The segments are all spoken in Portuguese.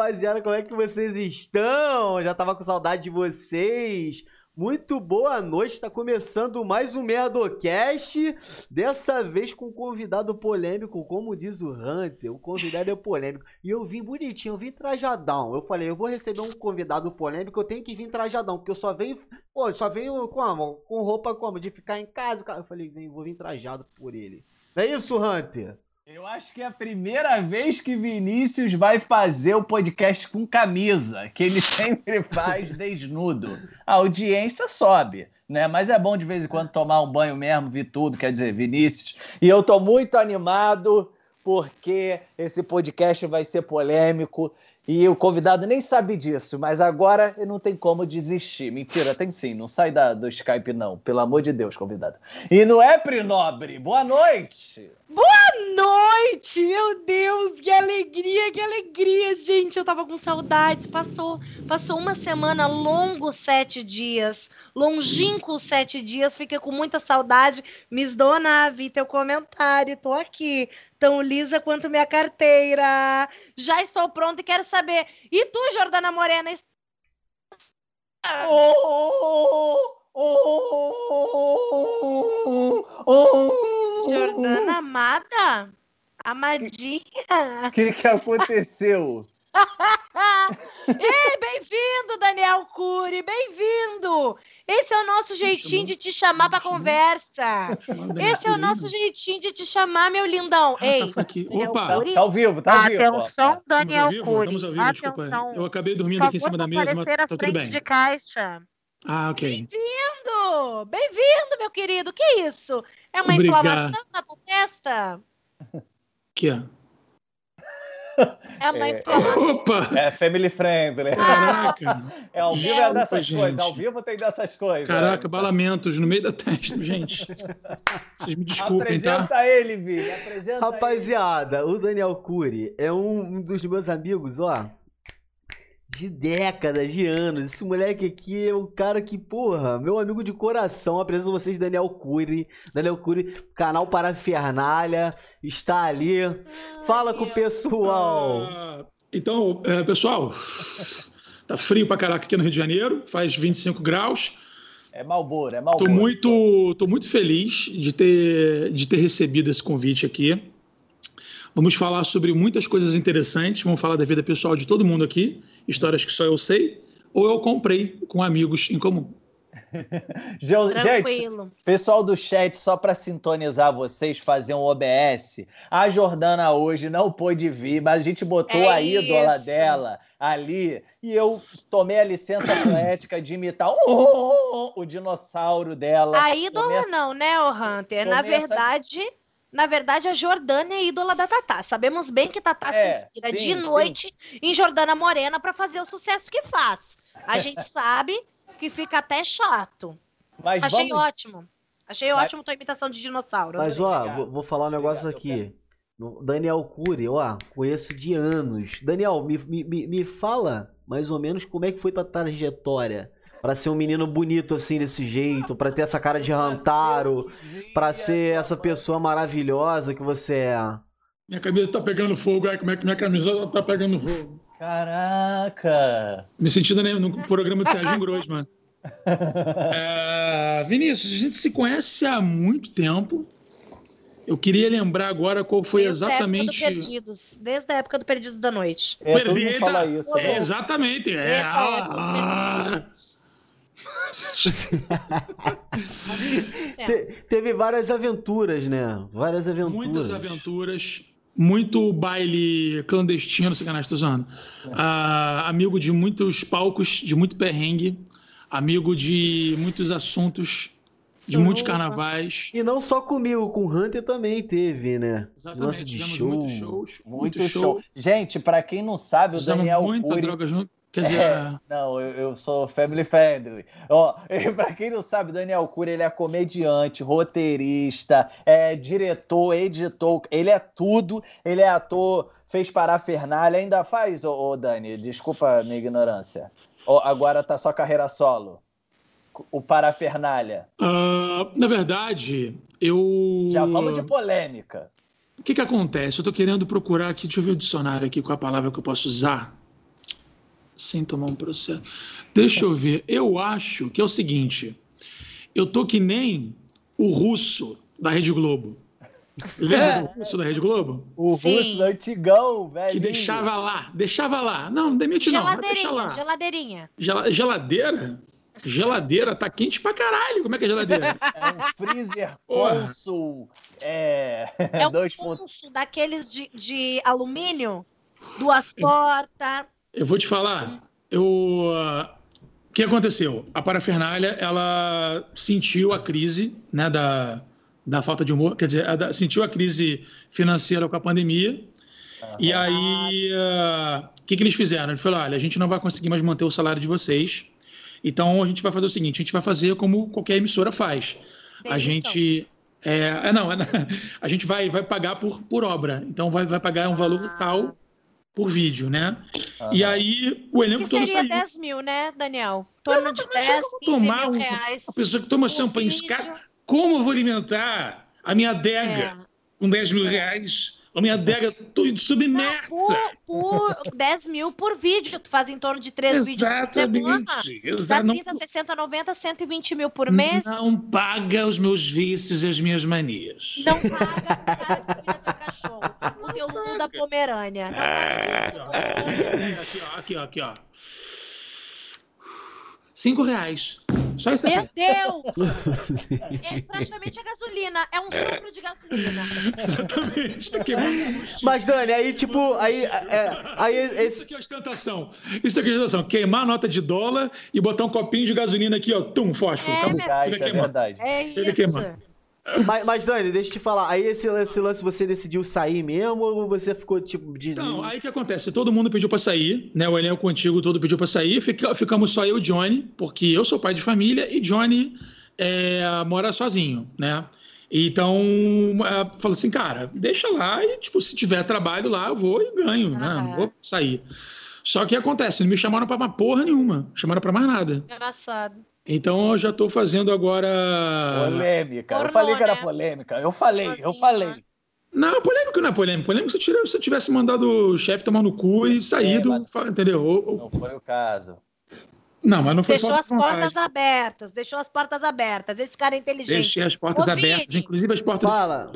Rapaziada, como é que vocês estão? Já tava com saudade de vocês. Muito boa noite, está começando mais um Merdocast, dessa vez com um convidado polêmico, como diz o Hunter, o convidado é polêmico. E eu vim bonitinho, eu vim trajadão. Eu falei, eu vou receber um convidado polêmico, eu tenho que vir trajadão, porque eu só venho, pô, só venho como? Com roupa como? De ficar em casa. Eu falei, vou vir trajado por ele. É isso, Hunter? Eu acho que é a primeira vez que Vinícius vai fazer o podcast com camisa, que ele sempre faz desnudo. A audiência sobe, né? Mas é bom de vez em quando tomar um banho mesmo, vi tudo, quer dizer, Vinícius. E eu tô muito animado porque esse podcast vai ser polêmico. E o convidado nem sabe disso, mas agora não tem como desistir. Mentira, tem sim, não sai da, do Skype, não. Pelo amor de Deus, convidado. E não é, Prinobre? Boa noite! Boa noite! Meu Deus, que alegria, que alegria, gente! Eu tava com saudades. Passou, passou uma semana longo, sete dias. Longínquo sete dias. Fiquei com muita saudade. Miss Dona, vi teu comentário. Tô aqui tão lisa quanto minha carteira. Já estou pronta e quero saber. E tu, Jordana Morena? Oh, oh, oh, Jordana amada? Amadinha? O que, que aconteceu? Ei, bem-vindo, Daniel Cury, bem-vindo! Esse é o nosso jeitinho de te chamar para conversa. Esse é o nosso jeitinho de te chamar, meu lindão. Ah, Ei, tá aqui. Opa, Cury. tá ao vivo, tá ao vivo. Atenção, Daniel Cury. Estamos ao vivo, desculpa. Eu acabei dormindo aqui em cima da mesa, mas tá tudo bem. de caixa. Ah, ok. Bem-vindo! Bem-vindo, meu querido. Que isso? É uma Obrigado. inflamação na tua testa? Que é? É uma é, inflamação. Opa! É family friendly. Caraca! É ao vivo é dessas gente. coisas. Ao vivo tem dessas coisas. Caraca, é. balamentos no meio da testa, gente. Vocês me desculpem, Apresenta tá? ele. Apresenta Rapaziada, ele. o Daniel Cury é um dos meus amigos, ó de décadas, de anos. Esse moleque aqui é um cara que, porra, meu amigo de coração. Apresento vocês Daniel Cury. Daniel Cury, canal Parafernália, está ali. Fala com o pessoal. Ah, então, é, pessoal, tá frio pra caraca aqui no Rio de Janeiro, faz 25 graus. É Malboro, é Malboro. Tô muito, tô muito feliz de ter, de ter recebido esse convite aqui. Vamos falar sobre muitas coisas interessantes, vamos falar da vida pessoal de todo mundo aqui, histórias que só eu sei, ou eu comprei com amigos em comum. Gente, pessoal do chat, só para sintonizar vocês, fazer um OBS. A Jordana hoje não pôde vir, mas a gente botou é a ídola isso. dela ali e eu tomei a licença poética de imitar o, o dinossauro dela. A ídola Começa... não, né, o Hunter? Começa... Na verdade na verdade, a Jordânia é ídola da Tatá. Sabemos bem que Tatá é, se inspira sim, de noite sim. em Jordana Morena para fazer o sucesso que faz. A gente sabe que fica até chato. Mas Achei vamos... ótimo. Achei Mas... ótimo tua imitação de dinossauro. Mas, ó, vou, vou, falar um negócio aqui. Daniel Cury, ó, conheço de anos. Daniel, me, me, me fala mais ou menos como é que foi tua trajetória para ser um menino bonito assim desse jeito, para ter essa cara de Rantaro, para ser essa pessoa maravilhosa que você é. Minha camisa tá pegando fogo, ai, como é que minha camisa tá pegando fogo? Caraca! Me sentindo né, no programa do Sérgio Grossman. É, Vinícius, a gente se conhece há muito tempo. Eu queria lembrar agora qual foi Desde exatamente. A Perdidos. Desde a época do Perdidos da Noite. É, Perdida. Fala isso, é, exatamente. É, Te, teve várias aventuras, né? Várias aventuras. Muitas aventuras. Muito baile clandestino, sacanagem, tô usando. Ah, amigo de muitos palcos, de muito perrengue. Amigo de muitos assuntos de muitos carnavais. E não só comigo, com o Hunter também teve, né? Exatamente. Lance de Tivemos show. muitos shows. Muito, muito show. Gente, pra quem não sabe, o Usamos Daniel muita Cury... droga junto. Quer dizer, É, não, eu, eu sou family friendly. Ó, pra quem não sabe, Daniel Cury, ele é comediante, roteirista, é diretor, editor, ele é tudo. Ele é ator, fez parafernália, ainda faz, ô, ô Dani, desculpa a minha ignorância. Ó, agora tá só carreira solo. O parafernália. ah, na verdade, eu. Já vamos de polêmica. O que, que acontece? Eu tô querendo procurar aqui, deixa eu ver o dicionário aqui com a palavra que eu posso usar. Sem tomar um processo. Deixa eu ver. Eu acho que é o seguinte. Eu tô que nem o russo da Rede Globo. Lembra do russo da Rede Globo? O Sim. russo antigão, velho. Que deixava lá, deixava lá. Não, não demite não, deixa Geladeirinha, lá. geladeirinha. Gela- Geladeira? Geladeira tá quente pra caralho. Como é que é geladeira? É um freezer. Consul. É. É um pulso daqueles de, de alumínio, duas portas. Eu vou te falar, eu, ah, o que aconteceu? A parafernália, ela sentiu a crise né, da, da falta de humor, quer dizer, a da- sentiu a crise financeira com a pandemia, e aí ah, o que, que eles fizeram? Eles falaram, olha, a gente não vai conseguir mais manter o salário de vocês, então a gente vai fazer o seguinte, a gente vai fazer como qualquer emissora faz. A gente... É, é, não, é, a gente vai, vai pagar por, por obra, então vai, vai pagar um valor Ah. tal por vídeo, né? Aham. E aí o elenco Que todo seria saiu. 10 mil, né, Daniel? Torno de Exatamente, 10, eu vou 15 tomar mil um- reais. A pessoa que toma champanhe, vídeo. como eu vou alimentar a minha adega É. com 10 mil reais? A minha adega toda submersa. Por, por 10 mil por vídeo. Tu faz em torno de 3 vídeos por semana. Exatamente. Dá Exa- não, 30, 60, 90, 120 mil por mês. não paga os meus vícios e as minhas manias. Não paga cuida do cachorro. O teu Lulu da Pomerânia. Não. Aqui, ó, aqui, ó, aqui, ó. Cinco reais. Só isso Meu aqui. Deus! É praticamente a gasolina. É um sopro de gasolina. Exatamente. Tá queimando. Mas, Dani, aí, tipo, aí, é, aí Isso esse... aqui é ostentação. Isso aqui é ostentação. Queimar a nota de dólar e botar um copinho de gasolina aqui, ó. Tum, fósforo. É, acabou. meu Ah, isso é verdade. É isso. Mas, mas, Dani, deixa eu te falar. Aí esse, esse lance você decidiu sair mesmo ou você ficou, tipo, de... Então, aí o que acontece? Todo mundo pediu pra sair, né? O elenco antigo todo pediu pra sair. Fica- ficamos só eu e Johnny, porque eu sou pai de família e Johnny é, mora sozinho, né? Então, é, falou assim, cara, deixa lá e, tipo, se tiver trabalho lá, eu vou e ganho, né? Aham. Não vou sair. Só que acontece, não me chamaram pra porra nenhuma, chamaram pra mais nada. Engraçado. Então eu já tô fazendo agora. Polêmica. eu Pornô, falei que era né? polêmica. Eu falei, eu falei. né? Não, polêmico não é polêmico. Polêmico se eu, eu tivesse mandado o chefe tomar no cu e saído, É, mas- entendeu? Ou- Não foi o caso. Não, mas não foi Deixou as portas abertas. Deixou as portas abertas. Esse cara é inteligente. Deixei as portas Ô, abertas, Vini. inclusive as portas. Fala.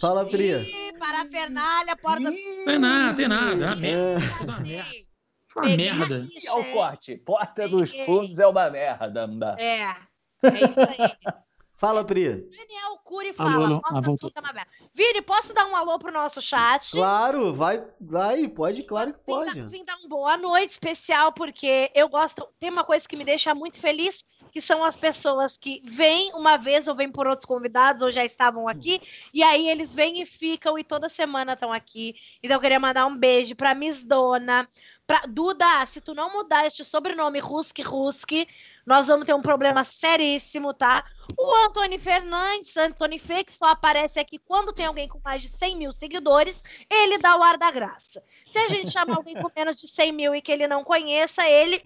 Fala, Pri. Ih, parafernália, porta... Ih, Tem nada, tem nada. é uma. É, Peguei merda. aqui, E ao chefe. corte. Porta dos fundos é uma merda. É, é isso aí. Fala, Pri. Daniel Cury Alô, fala. alô. "Nossa, Ah, voltou. puta uma merda." Vini, posso dar um alô pro nosso chat? Claro, vai, vai, pode, claro que Vim pode. dar, vim dar um boa noite especial, porque eu gosto. Tem uma coisa que me deixa muito feliz, que são as pessoas que vêm uma vez ou vêm por outros convidados, ou já estavam aqui, e aí eles vêm e ficam, e toda semana estão aqui. Então eu queria mandar um beijo pra Miss Dona, pra Duda, se tu não mudar este sobrenome Ruski Ruski, nós vamos ter um problema seríssimo, tá? O Antônio Fernandes, Antônio Fê, que só aparece aqui quando tem alguém com mais de 100 mil seguidores, ele dá o ar da graça. Se a gente chamar alguém com menos de 100 mil e que ele não conheça, ele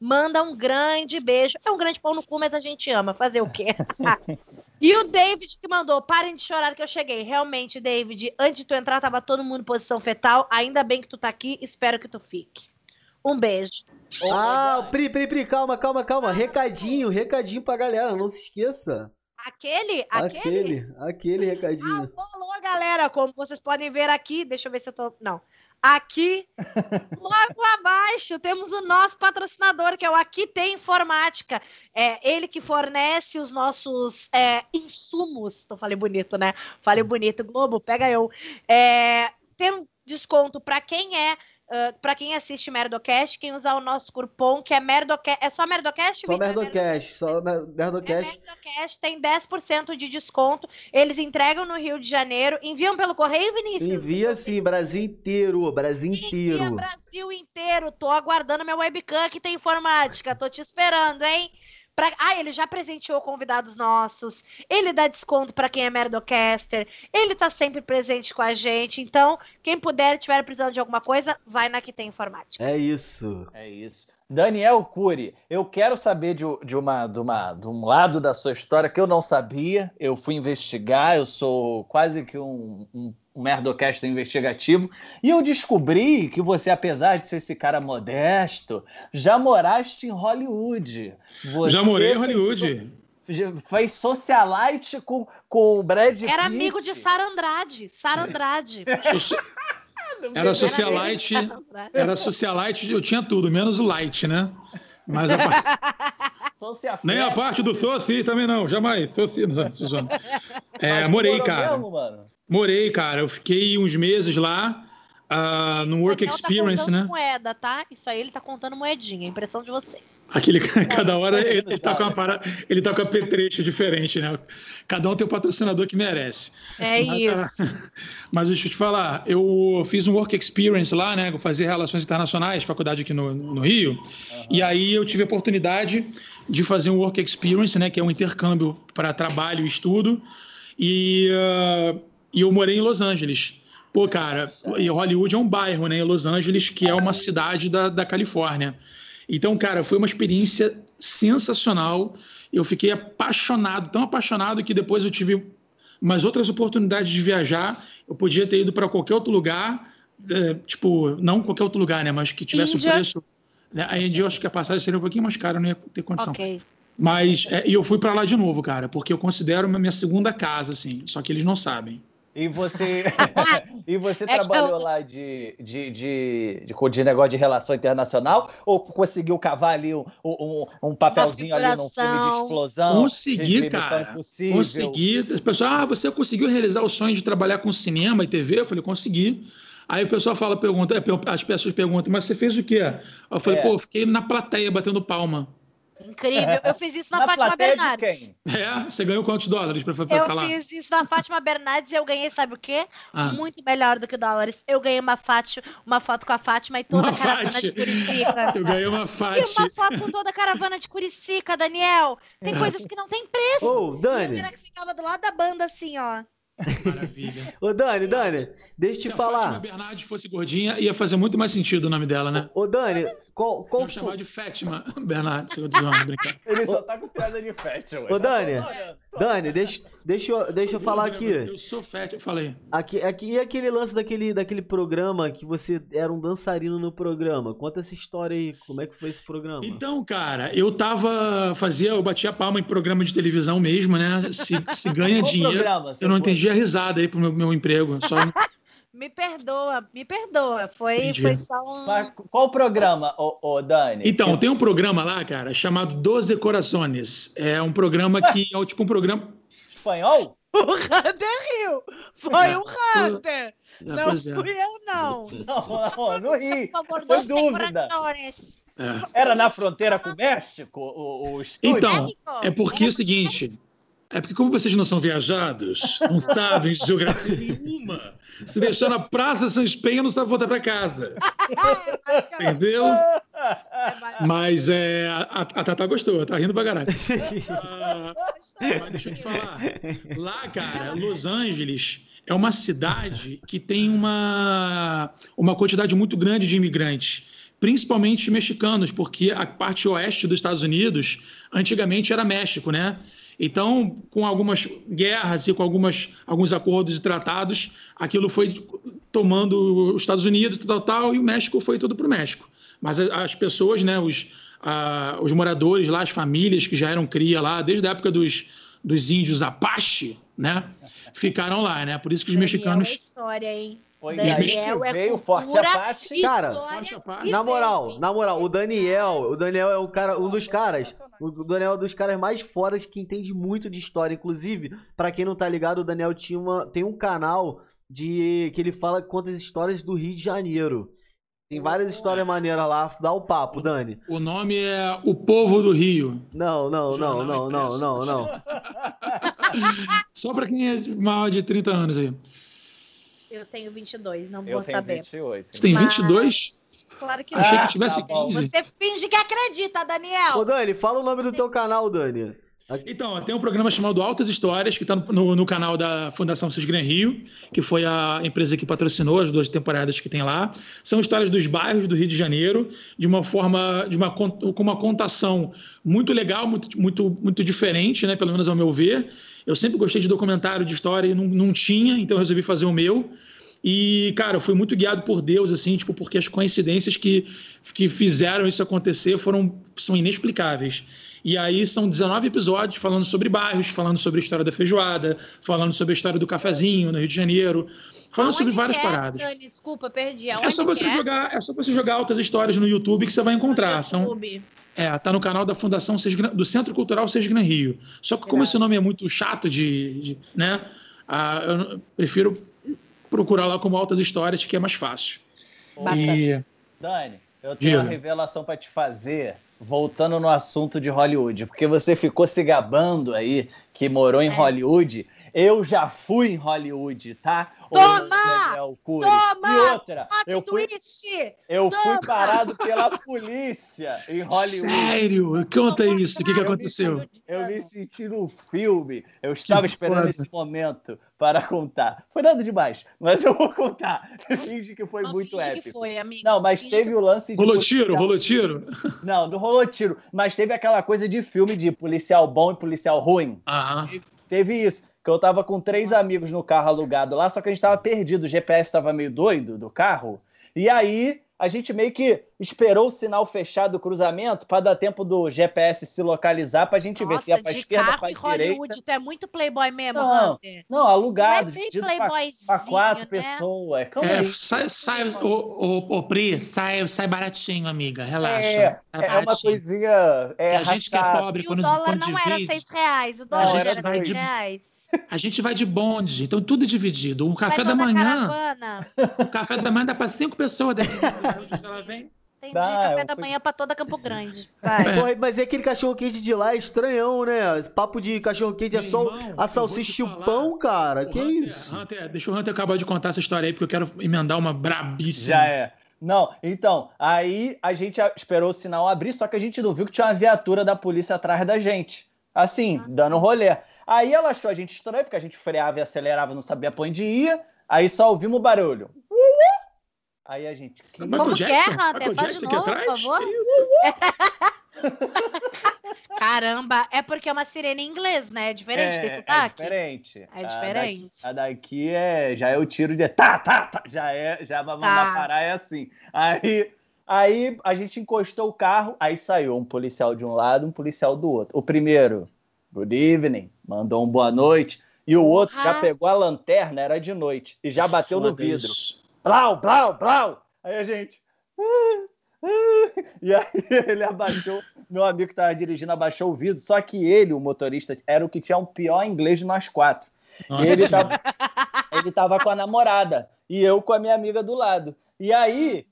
manda um grande beijo. É um grande pau no cu, mas a gente ama. Fazer o quê? e o David que mandou, parem de chorar que eu cheguei. Realmente, David, antes de tu entrar, tava todo mundo em posição fetal. Ainda bem que tu tá aqui, espero que tu fique. Um beijo. Ah, Pri, Pri, Pri, calma, calma, calma. Recadinho, recadinho pra galera, não se esqueça. Aquele, aquele. Aquele, aquele recadinho. Alô, alô, galera. Como vocês podem ver aqui, deixa eu ver se eu tô. Não. Aqui, logo abaixo, temos o nosso patrocinador, que é o Aqui Tem Informática. É ele que fornece os nossos é, insumos. Então, falei bonito, né? Falei bonito. Globo, pega eu. É, tem desconto para quem é Uh, pra quem assiste Merdocast, quem usar o nosso cupom, que é Merdocast. É só Merdocast? Só? É Merdocast, só Mer- É Merdocast. Merdocast, tem 10% de desconto. Eles entregam no Rio de Janeiro. Enviam pelo correio, Vinícius? Envia sim, Brasil inteiro, Brasil Envia inteiro. Brasil inteiro. Tô aguardando meu webcam que tem informática. Tô te esperando, hein? Pra... Ah, ele já presenteou convidados nossos. Ele dá desconto pra quem é Merdocaster. Ele tá sempre presente com a gente. Então, quem puder, tiver precisando de alguma coisa, vai na que tem informática. É isso. É isso. Daniel Cury, eu quero saber de, de uma, de, uma, de um lado da sua história que eu não sabia. Eu fui investigar, eu sou quase que um, um, um merdocast investigativo. E eu descobri que você, apesar de ser esse cara modesto, já moraste em Hollywood. Você Já morei em Hollywood. so- Fez socialite com, com o Brad Pitt. Era amigo de Sara Andrade. Sara Andrade. Era socialite. Era socialite, eu tinha tudo, menos o light, né? Mas a parte- nem a parte do soci também não, jamais. Soci, não, tô zoando. É, morei, cara. mesmo, mano? Morei, cara. Eu fiquei uns meses lá ah, no Work Daniel Experience, tá né? moeda, tá? Isso aí ele tá contando moedinha. Impressão de vocês. Aquele cada hora ele, mundo ele tá com uma para, ele tá com a petrecho diferente, né? Cada um tem o patrocinador que merece. É Mas, isso. ah, Mas deixa eu te falar, eu fiz um work experience lá, né? Eu fazia relações internacionais, faculdade aqui no, no Rio. E aí eu tive a oportunidade de fazer um work experience, né? Que é um intercâmbio para trabalho e estudo. E, ah, e eu morei em Los Angeles. Pô, cara, e Hollywood é um bairro, né? Em Los Angeles, que é uma cidade da, da Califórnia. Então, cara, foi uma experiência sensacional. Eu fiquei apaixonado, tão apaixonado que depois eu tive umas outras oportunidades de viajar. Eu podia ter ido para qualquer outro lugar, é, tipo, não qualquer outro lugar, né? Mas que tivesse Índia. o preço. Né? A Índia, eu acho que a passagem seria um pouquinho mais cara, eu não ia ter condição. Ok. Mas é, e eu fui para lá de novo, cara, porque eu considero a minha segunda casa, assim. Só que eles não sabem. E você, e você É trabalhou eu- lá de, de, de, de, de negócio de relação internacional? Ou conseguiu cavar ali um, um, um papelzinho ali num filme de explosão? Consegui, de cara. Impossível? Consegui. As pessoas, ah, você conseguiu realizar o sonho de trabalhar com cinema e TV? Eu falei, consegui. Aí o pessoal fala, pergunta, as pessoas perguntam, mas você fez o quê? Eu falei, É. pô, eu fiquei na plateia batendo palma. Incrível. Eu fiz isso na, Na Fátima Bernardes. quem? É, você ganhou quantos dólares pra, pra Eu tá lá? fiz isso na Fátima Bernardes e eu ganhei, sabe o quê? Ah. Muito melhor do que dólares. Eu ganhei uma, Fátima, uma foto com a Fátima e toda Uma a caravana Fati. de Curicica. Eu ganhei uma E fati. uma foto com toda a caravana de Curicica, Daniel. Tem coisas que não tem preço. Ô, E Dani, eu que ficava do lado da banda, assim, ó. Maravilha. ô Dani, Dani, deixa eu Se te a Fátima falar. Bernardes fosse gordinha, ia fazer muito mais sentido o nome dela, né? Ô Dani, qual, qual Vamos chamar de Fátima Bernardes, se eu zoando, brincar. Ele só tá com piada de ué. Ô, Tá Dani. Dani, deixa, deixa, eu, deixa eu falar aqui. Eu sou Fat, eu falei. aqui, aqui. E aquele lance daquele, daquele programa que você era um dançarino no programa? Conta essa história aí. Como é que foi esse programa? Então, cara, eu tava. Fazia, eu batia palma em programa de televisão mesmo, né? Se, se ganha dinheiro. programa Eu não foi? entendi a risada aí pro meu, meu emprego. Só Me perdoa, me perdoa. Foi, Entendi. foi só um. Mas Qual o programa, ô, ô, Dani? Então, tem um programa lá, cara, chamado Doze Corações. É um programa que é tipo um programa. Espanhol? O Hunter riu. Foi o Hunter. É, Não é. fui eu, não. Não, não, não ri. Por favor, Foi dúvida. É. Era na fronteira com o México, o, o estúdio? Então, é porque é o seguinte. É porque, como vocês não são viajados, não sabem de geografia nenhuma, se deixar na Praça São Espenha, não sabe voltar para casa. Entendeu? É Mas é, a, a Tata gostou, tá rindo pra caralho. Ah, mas deixa eu te falar. Lá, cara, Los Angeles é uma cidade que tem uma, uma quantidade muito grande de imigrantes, principalmente mexicanos, porque a parte oeste dos Estados Unidos antigamente era México, né? Então, com algumas guerras e com algumas, alguns acordos e tratados, aquilo foi tomando os Estados Unidos, tal, tal, e o México foi tudo para o México. Mas as pessoas, né, os, os moradores lá, as famílias que já eram cria lá, desde a época dos, dos índios Apache, né, ficaram lá, né? Por isso que os Daniel mexicanos... É história, hein? Foi Daniel daí que é veio o cultura Forte Apache. Cara, Na moral, na moral, o Daniel, o Daniel é um cara, um dos caras, o Daniel é um dos caras mais fodas que entende muito de história, inclusive, pra quem não tá ligado, o Daniel tinha uma, tem um canal de que ele fala conta as histórias do Rio de Janeiro. Tem várias histórias maneiras lá. Dá o papo, Dani. O nome é O Povo do Rio. Não, não, não, não, não, não, não. Só pra quem é maior de 30 anos aí. Eu tenho 22, não Eu vou tenho saber. 28. Você tem Mas- 22? Claro que Achei não. que tivesse tá bom. 15. Você finge que acredita, Ô, Daniel. Dani, fala o nome do teu canal, Dani. Então, tem um programa chamado Altas Histórias, que está no, no- no canal da Fundação Cisgran Rio, que foi a empresa que patrocinou as duas temporadas que tem lá. São histórias dos bairros do Rio de Janeiro, de uma forma, de uma, com uma contação muito legal, muito, muito, muito diferente, né? Pelo menos ao meu ver. Eu sempre gostei de documentário, de história, e não, não tinha, então eu resolvi fazer o meu. E, cara, eu fui muito guiado por Deus, assim, tipo, porque as coincidências que, que fizeram isso acontecer foram são inexplicáveis. E aí são 19 episódios falando sobre bairros, falando sobre a história da feijoada, falando sobre a história do cafezinho no Rio de Janeiro, falando sobre Aonde é, várias é, paradas. Dani? Desculpa, perdi. É Aonde só você é? jogar, é só você jogar altas histórias no YouTube que você vai encontrar. São, YouTube. é, tá no canal da Fundação do Centro Cultural Sesgran Rio. Só que como esse nome é muito chato de, de- né, ah, eu prefiro procurar lá como altas histórias que é mais fácil. E Dani, eu tenho Diga. uma revelação pra te fazer, voltando no assunto de Hollywood, porque você ficou se gabando aí que morou em É. Hollywood. Eu já fui em Hollywood, tá? Toma! Daniel Cury. Toma! E outra, eu fui, twist! eu fui parado pela polícia em Hollywood. sério, conta isso, o que, que aconteceu? Eu me senti no filme. Eu estava Que esperando esse momento para contar. Foi nada demais, mas eu vou contar. Finge que foi Não muito finge épico. que foi, amigo. Não, mas Finge teve que o lance de. Rolou tiro, rolou tiro? Não, não rolou tiro. Mas teve aquela coisa de filme de policial bom e policial ruim. Aham. Teve isso. Que eu tava com três amigos no carro alugado lá, só que a gente tava perdido. O GPS tava meio doido do carro. E aí a gente meio que esperou o sinal fechado do cruzamento para dar tempo do GPS se localizar pra gente ver se ia Nossa, pra de esquerda, carro pra em direita. Hollywood, tu é muito playboy mesmo, Não, Hunter. Não, alugado, Não é bem dividido pra, playboyzinho, pra quatro né? pessoas. Calma É, aí. sai, sai, ô, ô, ô, Pri, sai, sai baratinho, amiga, relaxa. É, Sai é uma coisinha. É, Que a gente que é pobre, E o quando, dólar quando não era divide, seis reais, o Não, dólar era era seis reais. A gente vai de bonde, então tudo dividido. O café Vai da manhã, caravana. o café da manhã dá para cinco pessoas. Dependendo de onde ela vem. Entendi, Dá, café eu da fui- manhã pra toda Campo Grande. Vai. É. Porra, mas é aquele cachorro quente de lá é estranhão, né? Esse papo de cachorro quente é Meu só irmão, a salsicha e o pão, cara. O Que Hunter- isso? Hunter, deixa o Hunter acabar de contar essa história aí, porque eu quero emendar uma brabíssima. Já é. Não, então, aí a gente esperou o sinal abrir, só que a gente não viu que tinha uma viatura da polícia atrás da gente. Assim, dando rolê. Aí ela achou a gente estranho, porque a gente freava e acelerava, não sabia pra onde ia. Aí só ouvimos o barulho. Aí a gente. que- Como que é, Jackson? Hunter? Michael Faz de novo, por atrás? favor. Caramba, é porque é uma sirene em inglês, né? É diferente, é, tem é sotaque? diferente. É A diferente. daqui- A daqui, é, já é o tiro de tá, tá, tá. Já é, já vamos Tá. parar, é assim. Aí, aí a gente encostou o carro, aí saiu um policial de um lado, um policial do outro. O primeiro, good evening, mandou um boa noite. E o outro já pegou a lanterna, era de noite, e já bateu no Foda vidro. Blau, blau, blau. Aí a gente. "Ah, ah", E aí ele abaixou, meu amigo que estava dirigindo abaixou o vidro, só que ele, o motorista, era o que tinha o pior inglês de nós quatro. Nossa Ele tava, ele tava com a namorada e eu com a minha amiga do lado. E aí,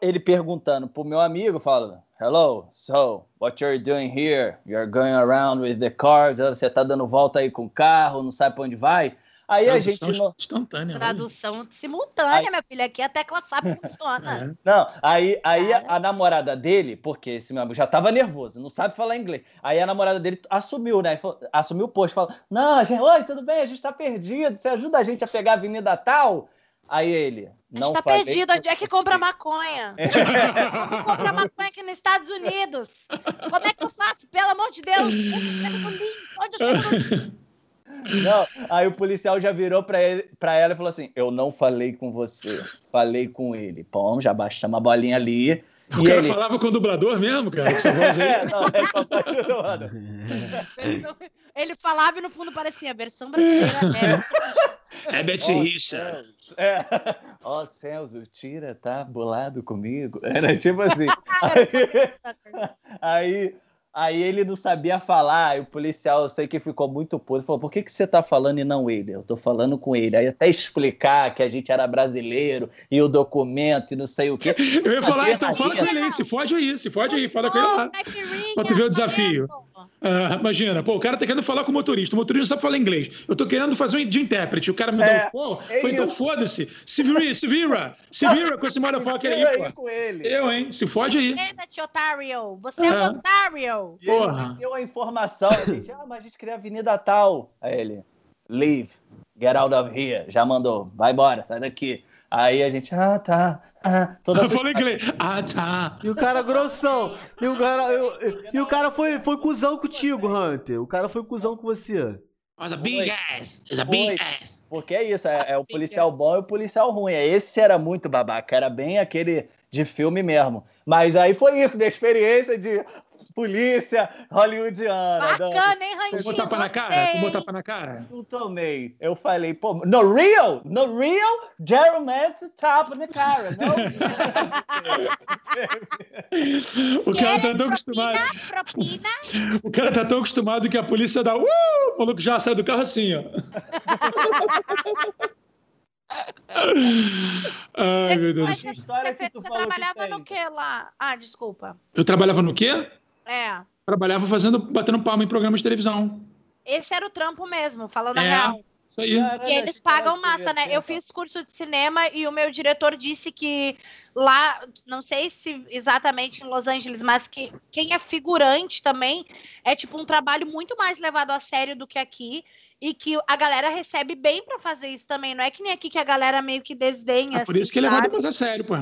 ele perguntando pro meu amigo, falando: Hello, so, what you're doing here? You're going around with the car, você tá dando volta aí com o carro, não sabe pra onde vai? Aí a gente. Tradução instantânea. olha. Tradução simultânea, Ai. minha filha. Aqui a tecla SAP funciona. É. Não, aí, aí a, a namorada dele, porque esse meu amigo já tava nervoso, não sabe falar inglês. Aí a namorada dele assumiu, né? Falou- Assumiu o posto, falou: Não, gente, oi, tudo bem? A gente tá perdido. Você ajuda a gente a pegar a avenida tal? Aí ele. Não tá falei perdido. Onde é que você." compra maconha? Como comprar maconha aqui nos Estados Unidos? Como é que eu faço? Pelo amor de Deus. Onde eu chego no Links? Onde eu chego no Links? Não, aí o policial já virou pra, ele, pra ela e falou assim: Eu não falei com você, falei com ele. Pô, já baixamos a bolinha ali. O E cara ele. falava com o dublador mesmo, cara? Com essa voz aí. É, não, é. Versão- Ele falava e no fundo parecia a versão brasileira. É, É Betty Richa. céus. É. Ó céus, o Tira tá bolado comigo. Era tipo assim. Aí, aí, Aí ele não sabia falar, e o policial, eu sei que ficou muito puto, falou: por que, que você tá falando e não ele? Eu tô falando com ele. Aí até explicar que a gente era brasileiro e o documento e não sei o quê. Eu ia falar, então fala com ele aí, se fode aí, se fode aí, fala com ele lá. Pra tu ver o desafio. Ah, imagina, pô, o cara tá querendo falar com o motorista, o motorista não sabe falar inglês. Eu tô querendo fazer um de intérprete, o cara me dá É, um pô, é foi então foda-se. Se vira, se vira, se vira com esse motherfucker Eu aí, aí pô. com ele. Eu, hein? Se fode aí. Kenneth, otário! Você é É. um otário! E ele Porra. me deu a informação. Gente, ah, mas a gente queria a avenida tal. Aí ele, leave, get out of here. Já mandou, vai embora, sai daqui. Aí a gente, ah, tá. Ah, toda Eu falei inglês. Ah, tá. E o cara grossão. E o cara, eu- e o cara foi, foi cuzão contigo, Hunter. O cara foi cuzão com você. Mas a big ass. It's a big ass. Porque é isso, é, é o policial bom e o policial ruim. Esse era muito babaca, era bem aquele de filme mesmo. Mas aí foi isso, minha experiência de polícia hollywoodiana. Bacana, hein, Rantinho? botar pra na cara? Botar pra na cara? Não tomei. Eu falei, pô, no real, no real, Gerald tapa na cara, não? O cara tá tão acostumado. Propina? O cara tá tão acostumado que a polícia dá. Uh! O maluco já sai do carro assim, ó. Ai, meu Deus. Mas você, história você que fe- tu você falou que trabalhava tem. no que lá? Ah, desculpa. Eu trabalhava no quê? É. Trabalhava fazendo, batendo palma em programas de televisão. Esse era o trampo mesmo, falando a É. real. Isso aí. E eles pagam massa, né? Eu fiz curso de cinema e o meu diretor disse que lá, não sei se exatamente em Los Angeles, mas que quem é figurante também é tipo um trabalho muito mais levado a sério do que aqui. E que a galera recebe bem pra fazer isso também. Não é que nem aqui que a galera meio que desdenha. É por isso assim, que ele levado sabe? mais a sério, pô.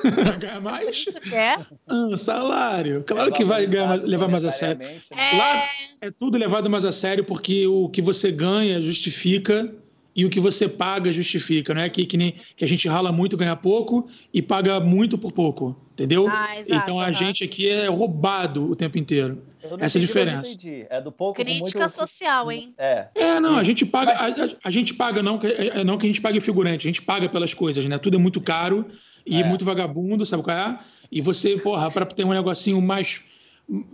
Ganha mais. Isso que é. Ah, salário. Claro que vai ganhar mais- levar mais a sério. né? Lá é tudo levado mais a sério porque o que você ganha justifica e o que você paga justifica. Não é aqui que, nem, que a gente rala muito, ganha pouco e paga muito por pouco. Entendeu? Ah, exato, então a aham. gente aquaqui é roubado o tempo inteiro. Essa é entendi, diferença. É do pouco Crítica muito... social, hein? É. É, não, a gente paga, a, a- gente paga não, que- é, não que a gente pague figurante, a gente paga pelas coisas, né? Tudo é muito caro e É. muito vagabundo, sabe qual é? E você, porra, para ter um negocinho mais,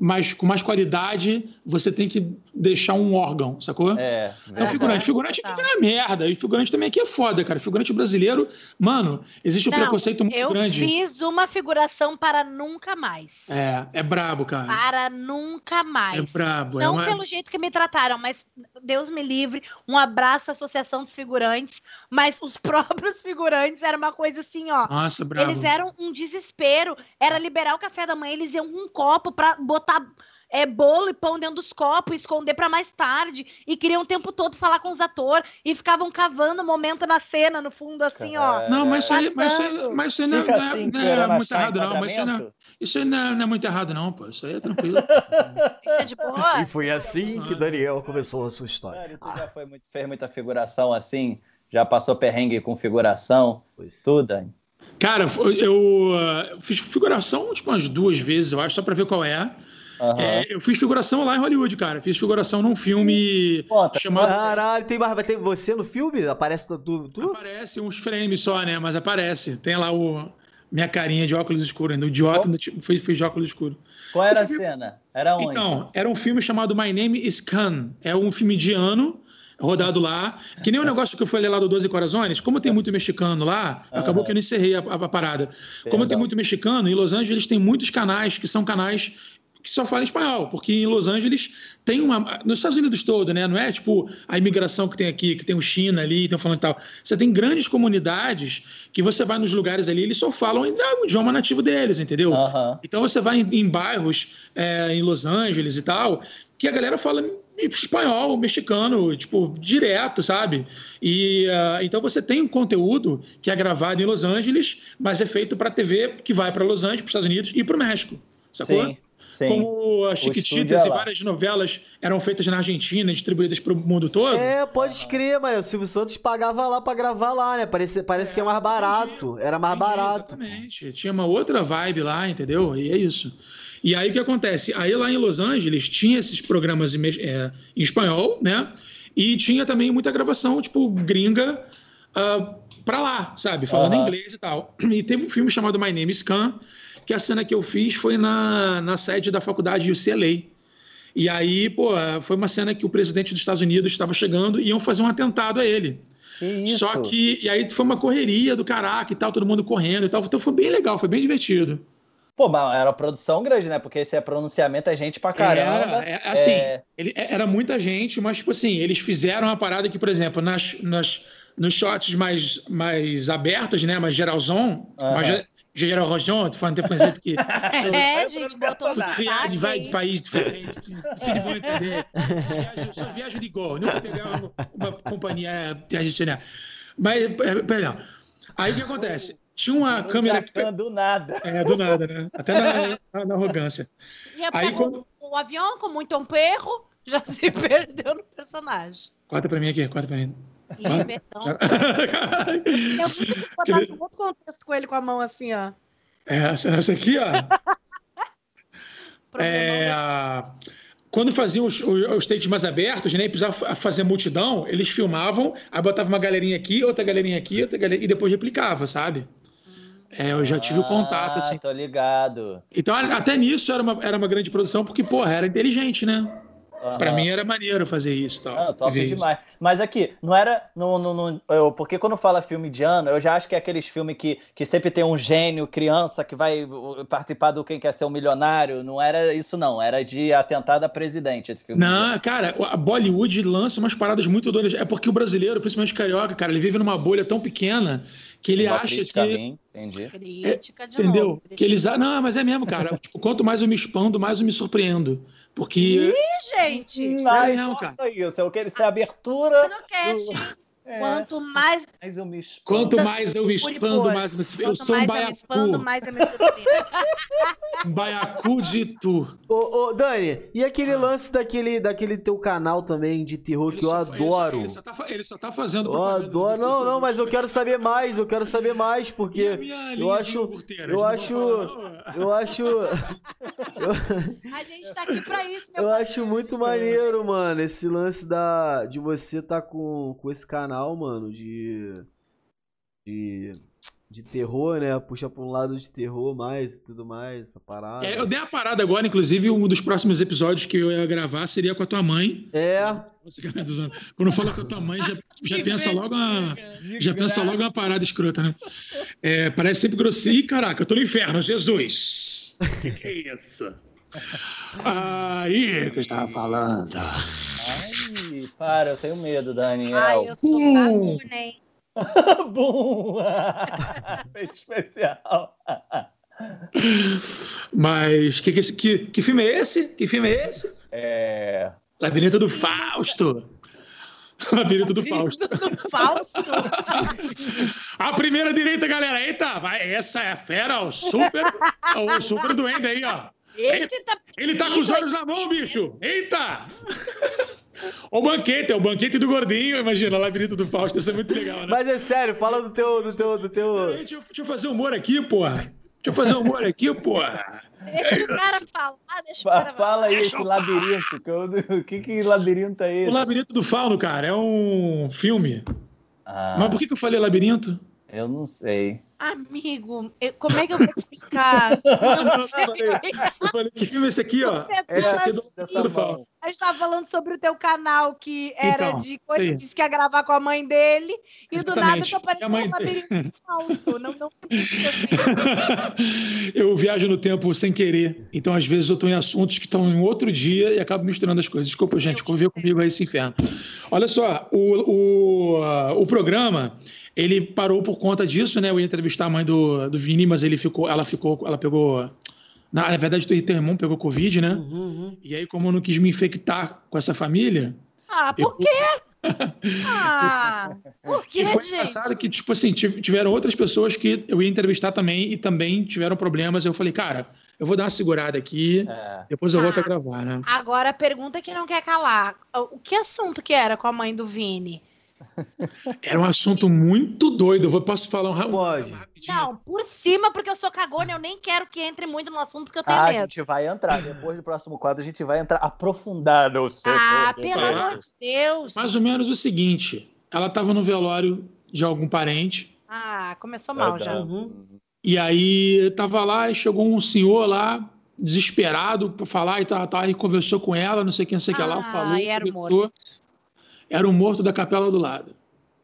mais com mais qualidade, você tem que deixar um órgão, sacou? É. É um figurante. Figurante fica na merda. E figurante também aqui é foda, cara. Figurante brasileiro, mano, existe um Não, preconceito muito Eu grande. fiz uma figuração para nunca mais. É, é brabo, cara. Para nunca mais. É brabo. é Não uma... pelo jeito que me trataram, mas Deus me livre, um abraço à Associação dos Figurantes, mas os próprios figurantes era uma coisa assim, ó. Nossa, brabo. Eles eram um desespero. Era liberar o café da manhã, eles iam com um copo pra botar é, bolo e pão dentro dos copos, esconder pra mais tarde. E queriam o tempo todo falar com os atores. E ficavam cavando o momento na cena, no fundo, assim, ó. Não, mas isso aí, mas isso aí, Passando. mas isso aí não, não é, assim, não é querendo muito achar errado, não. Mas isso aí não, enquadramento. isso aí não é, não é muito errado, não, pô. Isso aí é tranquilo. Isso é de boa. E foi assim que Daniel começou a sua história. Ah, já foi muito, fez muita figuração assim? Já passou perrengue com figuração? pois. Tudo, Dani? Cara, foi- eu fiz figuração tipo, umas duas vezes, eu acho, só pra ver qual é. Aham. É, eu fiz figuração lá em Hollywood, cara. Fiz figuração num filme Conta. chamado. Caralho, tem mais. Vai ter você no filme? Aparece tu? tu? Aparece uns frames só, né? Mas aparece. Tem lá o. Minha carinha de óculos escuros ainda. O idiota ainda tipo, fui, fui de óculos escuros. Qual era a filme- cena? Era onde? Então, era um filme chamado My Name is Khan. É um filme indiano, rodado lá. Que nem o negócio que eu falei lá do Doze Corazones. Como tem muito mexicano lá, acabou que eu não encerrei a, a- parada. Como tem muito mexicano, em Los Angeles tem muitos canais que são canais que só falam espanhol, porque em Los Angeles tem uma. Nos Estados Unidos todo, né? Não é tipo a imigração que tem aqui, que tem o China ali, estão falando e tal. Você tem grandes comunidades que você vai nos lugares ali, eles só falam o idioma nativo deles, entendeu? Então você vai em, em bairros é, em Los Angeles e tal, que a galera fala espanhol, mexicano, tipo, direto, sabe? E ah, então você tem um conteúdo que é gravado em Los Angeles, mas é feito para TV que vai para Los Angeles, para os Estados Unidos e para o México. Sacou? Sim, sim. Como as Chiquititas é e várias novelas eram feitas na Argentina, distribuídas para o mundo todo. É, pode crer, mano. O Silvio Santos pagava lá pra gravar lá, né? Parece, parece que é mais barato. Era mais Entendi, barato. Exatamente. Tinha uma outra vibe lá, entendeu? E é isso. E aí o que acontece? Aí lá em Los Angeles tinha esses programas em, é, em espanhol, né? E tinha também muita gravação, tipo, gringa ah, pra lá, sabe? Falando Aham. inglês e tal. E teve um filme chamado My Name is Khan, que a cena que eu fiz foi na, na sede da faculdade UCLA. E aí, pô, foi uma cena que o presidente dos Estados Unidos estava chegando e iam fazer um atentado a ele. Que? Só que, e aí foi uma correria do caraca e tal, todo mundo correndo e tal. Então foi bem legal, foi bem divertido. Pô, mas era uma produção grande, né? Porque esse é pronunciamento, é gente pra caramba. Era, é, assim, É. ele- era muita gente, mas, tipo assim, eles fizeram uma parada que, por exemplo, nas, nas, nos shots mais, mais abertos, né? Mais geralzão, Aham. mais ge- geralzão, tô falando, por exemplo, que É, gente, botou viagem sotaque vai de aí. país diferente, vocês vão entender. Viagem- Só viagem de gol, nunca pegar uma, uma companhia tradicional. Mas, é, perdão. Aí o que acontece? Tinha uma câmera. Jacan do nada. É, do nada, né? Até na, na- na arrogância. E é Aí quando- o, avião, com muito perro, já se perdeu no personagem. Corta pra mim aqui, corta pra mim. Ah, perdão. Já- Eu botar um outro contexto com ele com a mão assim, ó. É, essa, essa aqui, ó. É, quando faziam os, os, os takes mais abertos, né? e Precisava fa- fazer multidão, eles filmavam, aí botava uma galerinha aqui, outra galerinha aqui, outra galerinha, e depois replicava, sabe? É, eu já tive o contato, assim. Ah, tô ligado. Então, até nisso era uma, era uma grande produção, porque, porra, era inteligente, né? Pra Aham. mim era maneiro fazer isso tal. Ah, top ver isso. demais. Mas aqui, não era. No, no, no- eu- porque quando fala filme de ano, eu já acho que é aqueles filmes que, que sempre tem um gênio, criança, que vai participar do Quem Quer Ser um Milionário. Não era isso, não. Era de atentado a presidente esse filme. Não, cara, a Bollywood lança umas paradas muito doidas. É porque o brasileiro, principalmente o carioca, cara, ele vive numa bolha tão pequena que ele Uma acha a que. mim, entendi. Crítica de Entendeu? novo. Que eles. ah, Não, mas é mesmo, cara. Tipo, quanto mais eu me expando, mais eu me surpreendo. Porque. Ih, gente, Ai, não, nossa, isso. Eu quero ser abertura. no cast, É, quanto mais, mas eu me expando. Quanto mais eu me expando, mais eu me Eu quanto sou um mais eu me expando, mais eu me. Um baiacu de tu. Ô, ô, Dani, e aquele lance daquele, daquele teu canal também de terror que eu Ah. Ele só- ele só- adoro? Ele só, tá, ele só tá fazendo. Eu adoro. do- Não, não, mas eu quero saber mais, eu quero saber mais, porque eu acho- eu acho- eu acho. A gente tá aqui pra isso, meu Eu pai. acho muito maneiro, mano, esse lance da, de você tá com, com esse canal, mano, de, de. de terror, né? Puxa pra um lado de terror mais e tudo mais, essa parada. É, eu dei uma parada agora, inclusive, um dos próximos episódios que eu ia gravar seria com a tua mãe. É. Quando fala com a tua mãe, já, já pensa logo uma. Já pensa logo uma parada escrota, né? É, parece sempre grosseiro. Ih, caraca, eu tô no inferno, Jesus! Que que é isso? Aí que eu estava falando. Ai, para, eu tenho medo, Daniel. Ai, eu hein? Bum! Feito especial. Mas que, que, esse- que, que filme é esse? Que filme é esse? É. Labirinto do Fausto. Labirinto do Fausto. Do Fausto. A primeira direita, galera. Eita, vai, essa é a fera, o super, o super doente aí, ó. Esse tá. Ele tá com os olhos na mão, bicho. Eita! O banquete, é o banquete do gordinho, imagina, labirinto do Fausto, isso é muito legal, né? mas é sério, fala do teu. do teu. do teu. Deixa eu, deixa eu fazer humor aqui, porra. Deixa eu fazer humor aqui, porra. Deixa o cara falar, deixa o cara falar. Fala aí esse labirinto. Que eu- O que, que labirinto é O esse? Labirinto do Fauno, cara, é um filme. Ah, Mas por que, que eu falei labirinto? eu não sei. Amigo, eu- como é que eu vou explicar? Eu falei, que filme é esse aqui, ó? É, Esse aqui é do. A gente tava falando sobre o teu canal, que era Então, de coisa, sim. disse que ia gravar com a mãe dele, e do nada Exatamente. tu apareceu mãe no labirinto falso. Não, não eu viajo no tempo sem querer. Então, às vezes, eu estou em assuntos que estão em outro dia e acabo misturando as coisas. Desculpa, gente, conviver comigo aí esse inferno. Olha só, o, o, o programa. Ele parou por conta disso, né? Eu ia entrevistar a mãe do, do Vini, mas ele ficou, ela ficou, ela pegou. Na verdade, teu teu irmão pegou Covid, né? Uhum, uhum. E aí, como eu não quis me infectar com essa família, Ah, eu, por quê? Ah, por quê, E foi gente? engraçado que, tipo assim, tiv- tiveram outras pessoas que eu ia entrevistar também e também tiveram problemas. Eu falei, cara, eu vou dar uma segurada aqui, É. depois eu volto a Ah. gravar, né? Agora a pergunta que não quer calar. O que assunto que era com a mãe do Vini? Era um assunto muito doido. Eu vou, posso falar um, rapidinho? Não, por cima, porque eu sou cagona, eu nem quero que entre muito no assunto, porque eu tenho Ah, a medo. gente vai entrar. Depois do próximo quadro, a gente vai entrar seu. Ah, pelo falar. amor de Deus. Mais ou menos o seguinte: ela estava no velório de algum parente, Ah, começou mal já. Uhum. e aí tava lá e chegou um senhor lá, desesperado pra falar e tal, tal, e conversou com ela, não sei quem, não sei o que lá, Ah, falou, e era o conversou. Era o morto da capela do lado.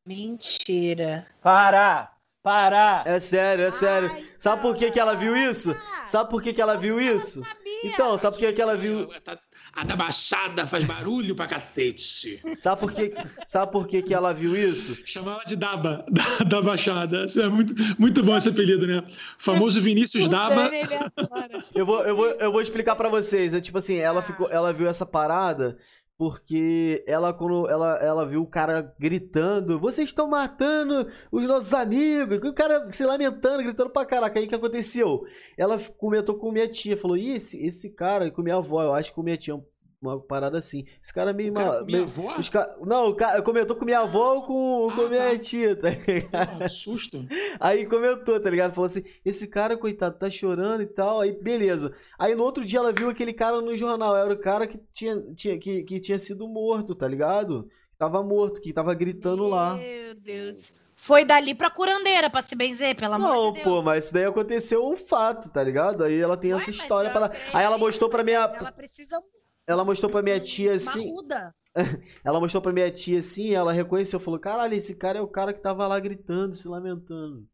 Mentira. Para! Para! É sério, é sério. Ai, Sabe por que, que ela viu isso? Sabe por que, que ela viu isso? Então, sabe por que, que ela viu? A da Baixada faz barulho pra cacete. Sabe por que, sabe por que, que ela viu isso? Chama ela de Daba, da, da Baixada. Isso é muito, muito bom esse apelido, né? O famoso Vinícius Daba. Adora. Eu vou, eu vou, eu vou explicar pra vocês. É tipo assim, ela ficou, ela viu essa parada porque ela quando ela, ela viu o cara gritando, vocês estão matando os nossos amigos, o cara se lamentando, gritando pra caraca. Aí o que aconteceu? Ela comentou com minha tia, falou: "Ih, esse, esse cara", e com minha avó, eu acho que com minha tia uma parada assim. Esse cara é meio, O cara ma- com minha meio- avó? ca- Não, o cara comentou com minha avó ou com, com Ah, minha tá. tia, tá ligado? Porra, que susto. Aí comentou, tá ligado? Falou assim: esse cara, coitado, tá chorando e tal. Aí, beleza. Aí no outro dia ela viu aquele cara no jornal. Era o cara que tinha, tinha, que, que tinha sido morto, tá ligado? Tava morto, que tava gritando lá. Meu Deus. Foi dali pra curandeira, pra se benzer, pelo amor Não, de Deus. pô, mas isso daí aconteceu um fato, tá ligado? Aí ela tem Ué, essa história eu pra ela. acredito, Aí ela mostrou pra minha. Ela precisa Ela mostrou pra minha tia assim. ruda. Ela mostrou pra minha tia assim, ela reconheceu, falou: caralho, esse cara é o cara que tava lá gritando, se lamentando.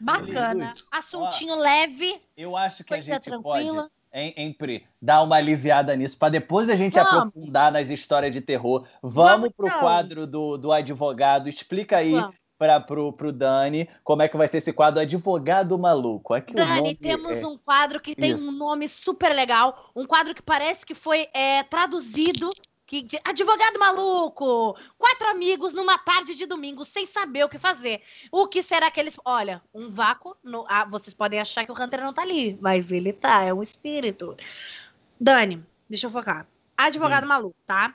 Bacana. Assuntinho leve. Eu acho que a gente tranquila. pode, hein, hein, Pri, dar uma aliviada nisso, para depois a gente Vamos. aprofundar nas histórias de terror. Vamos, Vamos, pro então. quadro do, do advogado. Explica aí Vamos. Para pro, pro Dani como é que vai ser esse quadro Advogado Maluco. Aqui o Dani, temos é- um quadro que tem Isso. um nome super legal. Um quadro que parece que foi é, traduzido. Que, advogado maluco! Quatro amigos numa tarde de domingo sem saber o que fazer. O que será que eles. Olha, um vácuo. no- ah, vocês podem achar que o Hunter não tá ali, mas ele tá, é um espírito. Dani, deixa eu focar. Advogado maluco, tá?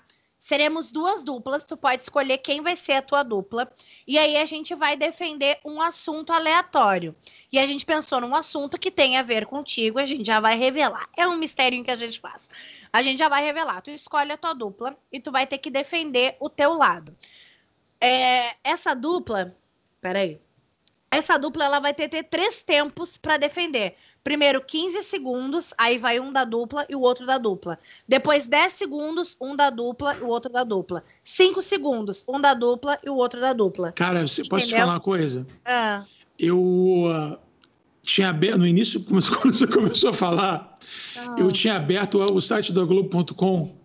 Seremos duas duplas, tu pode escolher quem vai ser a tua dupla. E aí a gente vai defender um assunto aleatório. E a gente pensou num assunto que tem a ver contigo, a gente já vai revelar. É um mistério que a gente faz. A gente já vai revelar. Tu escolhe a tua dupla e tu vai ter que defender o teu lado. É, essa dupla, peraí. Essa dupla ela vai ter, ter três tempos para defender. Primeiro 15 segundos, aí vai um da dupla e o outro da dupla. Depois 10 segundos, um da dupla e o outro da dupla. 5 segundos, um da dupla e o outro da dupla. Cara, você posso te falar uma coisa? Ah, Eu ah, tinha aberto, no início, quando você começou a falar, ah. eu tinha aberto o site da Globo.com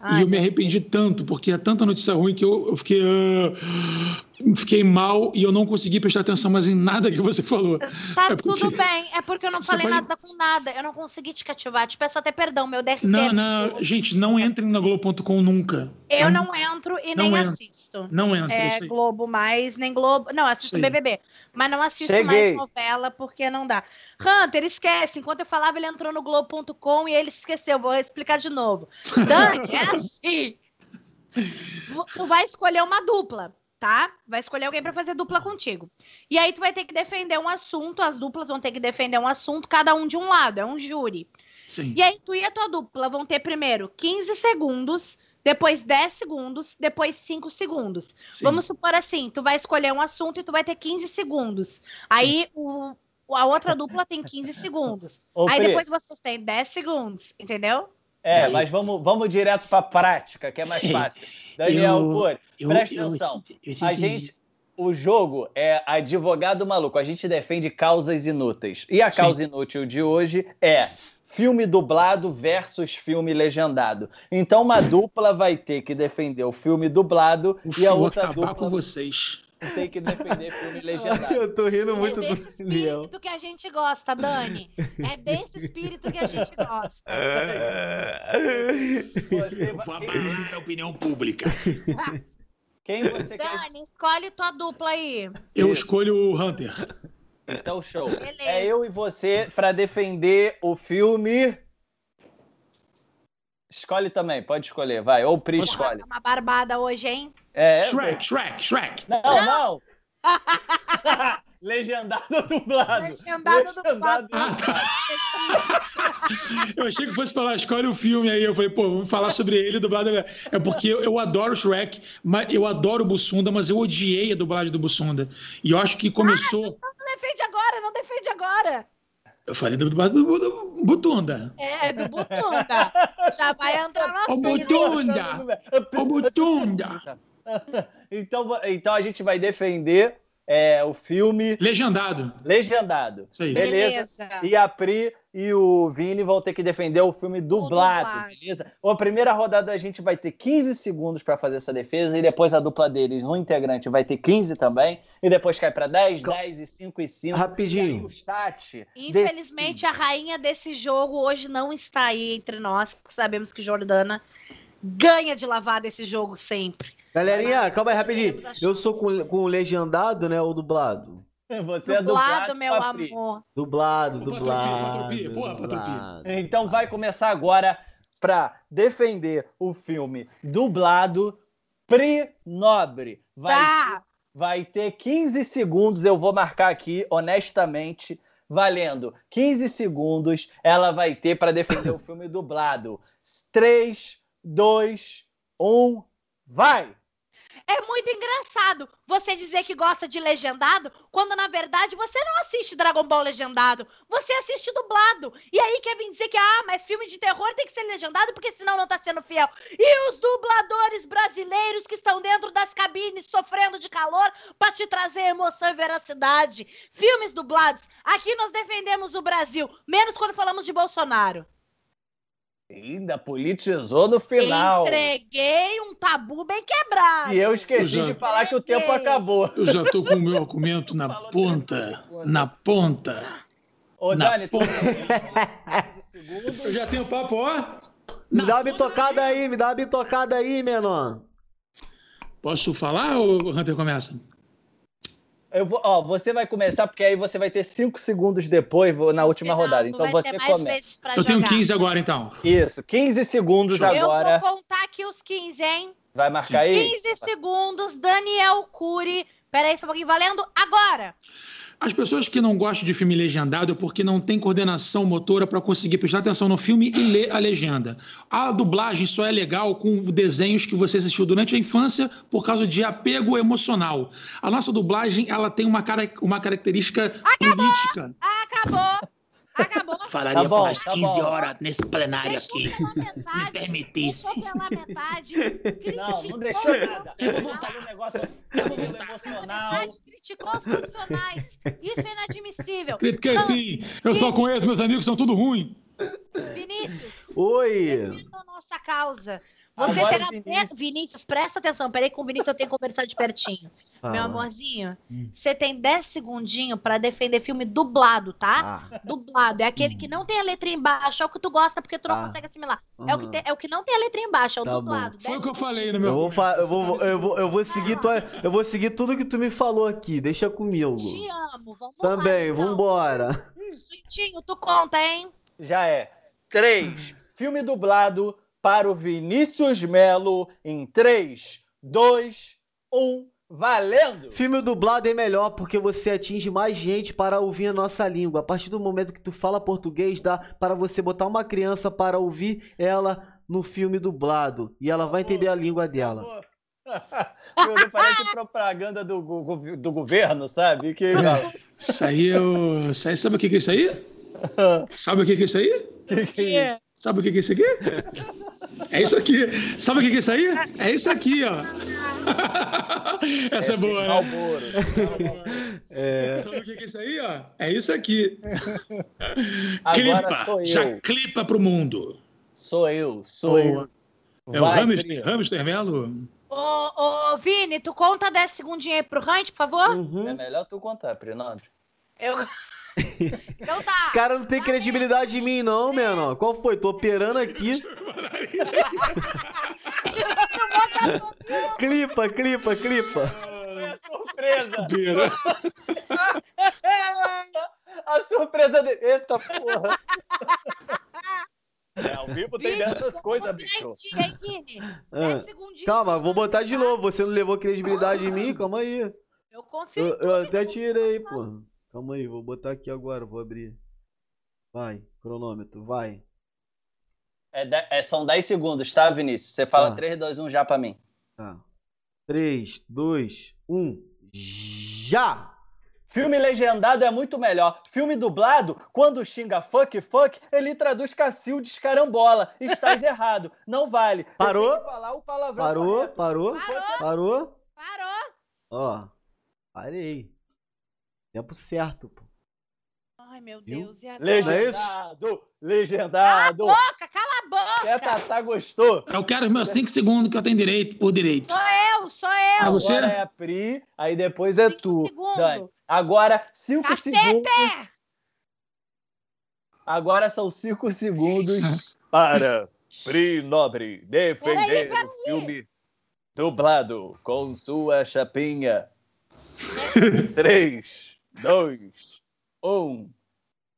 Ai, e eu me arrependi tanto, porque é tanta notícia ruim que eu, eu fiquei, ah, fiquei mal e eu não consegui prestar atenção mais em nada que você falou. Tá É porque- tudo bem, é porque eu não falei pode- nada com nada. Eu não consegui te cativar. Te peço até perdão, meu DRT. Não, não, gente, não entrem na Globo.com nunca. Eu É um- não entro e Não nem entra. assisto. Não entra. É, isso aí. Globo mais, nem Globo. Não, assisto. BBB. Mas não assisto Cheguei. mais novela porque não dá. Hunter, esquece. Enquanto eu falava, ele entrou no Globo.com e ele esqueceu. Vou explicar de novo. Dani, é assim. Tu vai escolher uma dupla, tá? Vai escolher alguém pra fazer dupla contigo. E aí tu vai ter que defender um assunto. As duplas vão ter que defender um assunto, cada um de um lado. É um júri. Sim. E aí, tu e a tua dupla vão ter primeiro 15 segundos, depois 10 segundos, depois 5 segundos. sim. Vamos supor assim, tu vai escolher um assunto e tu vai ter 15 segundos. Aí o, a outra dupla tem 15 segundos. Ô, aí Pri, depois vocês têm 10 segundos, entendeu? É, mas vamos, vamos direto para prática, que é mais fácil. Daniel Eu- Cury, presta eu- atenção. eu A gente, o jogo é advogado maluco. A gente defende causas inúteis. E a Sim. causa inútil de hoje é filme dublado versus filme legendado. Então uma dupla vai ter que defender o filme dublado e a vou outra acabar dupla com vocês. Tem que defender filme legendado. Eu tô rindo muito é desse do espírito que a gente gosta, Dani. É desse espírito que a gente gosta. Você vou vai- abalar da opinião pública. Quem você quer Dani, escolhe tua dupla aí. Eu Isso. escolho o Hunter. Então, show. Beleza. É eu e você para defender o filme. Escolhe também, pode escolher, vai. Ou Pri Posso- escolhe. Tá uma barbada hoje, hein? É, Shrek, Shrek, Shrek. Não, não! Legendado ou dublado? Legendado ou dublado. Ah, tá. Eu achei que fosse falar, escolhe o filme aí. Eu falei, pô, vamos falar sobre ele dublado. É porque eu, eu adoro Shrek, mas eu adoro o Bussunda, mas eu odiei a dublagem do Bussunda. E eu acho que começou. Não defende agora, não defende agora. Eu falei do dublado do, do Butunda. É, do Butunda. Já vai entrar Ô, assunto. Butunda. Ô, Butunda. Então, então a gente vai defender é, o filme Legendado. legendado. Isso aí. Beleza. E a Pri e o Vini vão ter que defender o filme dublado, dublado. beleza? A primeira rodada a gente vai ter 15 segundos para fazer essa defesa e depois a dupla deles, um integrante, vai ter 15 também e depois cai para 10, Cal- 10 e 5 e 5. Rapidinho. E aí o chat Infelizmente, a rainha desse jogo hoje não está aí entre nós, que sabemos que Jordana ganha de lavada esse jogo sempre. Galerinha, calma aí, rapidinho. Eu sou com, com o legendado, né? Ou dublado? decide. Você é Dublado, dublado, meu amor. Dublado, dublado. patropia, porra, patropia. dublado. Então vai começar agora para defender o filme dublado Pri Nobre. Vai Tá. vai ter 15 segundos, eu vou marcar aqui, honestamente, valendo 15 segundos, ela vai ter para defender o filme dublado. 3, 2, 1, vai! É muito engraçado você dizer que gosta de legendado, quando na verdade você não assiste Dragon Ball legendado, você assiste dublado. E aí quer vir dizer que, ah, mas filme de terror tem que ser legendado porque senão não tá sendo fiel. E os dubladores brasileiros que estão dentro das cabines sofrendo de calor pra te trazer emoção e veracidade. Filmes dublados. Aqui nós defendemos o Brasil, menos quando falamos de Bolsonaro. Ainda politizou no final. Entreguei um tabu bem quebrado. E eu esqueci Já- de falar que o tempo acabou. Eu já tô com o meu argumento na ponta. Na ponta. Ô, Na Dani, ponta. tem 15 segundos. Eu já tenho papo, ó. Me dá uma bitocada aí, me dá uma bitocada aí, menor. Posso falar ou o Hunter começa? Eu vou, ó, você vai começar, porque aí você vai ter 5 segundos depois na última Final, rodada. Então vai ter você mais começa. vezes pra Eu tenho jogar. 15 agora, então. Isso, 15 segundos Show. agora. Eu vou contar aqui os 15, hein? Vai marcar aí? 15 segundos, Daniel Cury. Peraí, só um pouquinho, valendo agora. As pessoas que não gostam de filme legendado é porque não tem coordenação motora para conseguir prestar atenção no filme e ler a legenda. A dublagem só é legal com desenhos que você assistiu durante a infância por causa de apego emocional. A nossa dublagem ela tem uma, cara, uma característica política. Acabou. Acabou. Falaria Tá bom, por umas tá 15 bom. horas nesse plenário Deixou aqui. pela metade. permitisse. Deixou pela metade. Não, não deixou nada. Eu vou botar um negócio eu vou emocional. metade, criticou os profissionais. Isso é inadmissível. Critiquei sim. Eu só conheço meus amigos, são tudo ruim. Vinícius, Oi. defenda a nossa causa. Você Agora, terá Vinícius. dez- Vinícius, presta atenção. Peraí, com o Vinícius eu tenho que conversar de pertinho. Meu Fala. amorzinho, você tem 10 segundinhos pra defender filme dublado, tá? Ah, Dublado. É aquele que não tem a letra embaixo, é o que tu gosta porque tu não Ah. consegue assimilar. É o, que tem- é o que não tem a letra embaixo, é o Tá dublado. Foi o 10 que eu falei no Eu meu. vou, fa- eu, vou, eu, vou, eu vou seguir tua, eu vou seguir tudo que tu me falou aqui. Deixa comigo. Te amo, vamos Também, lá. então. vambora. Suitinho, tu conta, hein? Já é. 3. Filme dublado para o Vinícius Melo em 3, 2, 1. Valendo! Filme dublado é melhor porque você atinge mais gente para ouvir a nossa língua. A partir do momento que tu fala português, dá para você botar uma criança para ouvir ela no filme dublado. E ela vai entender a língua dela. Meu, Parece propaganda do, do governo, sabe? Que, Isso aí eu. Isso aí, sabe o que que é isso aí? Sabe o que que é isso aí? que, que é isso? Sabe o que é isso aqui? É isso aqui. Sabe o que é isso aí? É isso aqui, ó. Essa é boa, né? É. Sabe o que é isso aí, ó? É isso aqui. Agora clipa. sou eu. Já clipa pro mundo. Sou eu, sou eu. É o Vai, hamster, Pri. hamster Melo? Ô, ô, Vini, tu conta 10 segundinhos aí pro Hunt, por favor? É Uhum. melhor tu contar, Prinódio. Eu... então Os tá. caras não tem credibilidade em mim, não, menor. Qual foi? Tô operando aqui. Clipa, clipa, clipa. É surpresa! Beira. A surpresa dele. Eita porra! É, ao vivo tem Vini, dessas coisas, bicho. Ah, 10 segundinhos. Calma, vou botar de novo. Você não levou credibilidade em mim? Calma aí. Eu confio. Eu, eu até tirei, falar. pô. Calma aí, vou botar aqui agora, vou abrir. Vai, cronômetro, vai. É, de- é, são 10 segundos, tá, Vinícius? Você fala Tá. 3, 2, 1 já pra mim. Tá. 3, 2, 1. Já! Filme legendado é muito melhor. Filme dublado, quando xinga fuck, fuck, ele traduz Cacilde carambola. Estás errado. Não vale. Parou? tenho que falar o palavrão Parou, correto. parou, Parou. parou. Parou. Ó, parei. Tempo certo, pô. Ai, meu Viu? Deus. E agora? Legendado, legendado. Boca, cala a boca. É, Tatá gostou. Eu quero os meus 5 segundos que eu tenho direito, por direito. Sou eu, sou eu. Ah, você? Agora é a Pri, aí depois é Cinco tu. segundos. Dani. Agora, cinco Cacete! segundos. Agora são cinco segundos para Pri Nobre defender peraí. o filme dublado com sua chapinha. Três, dois, um.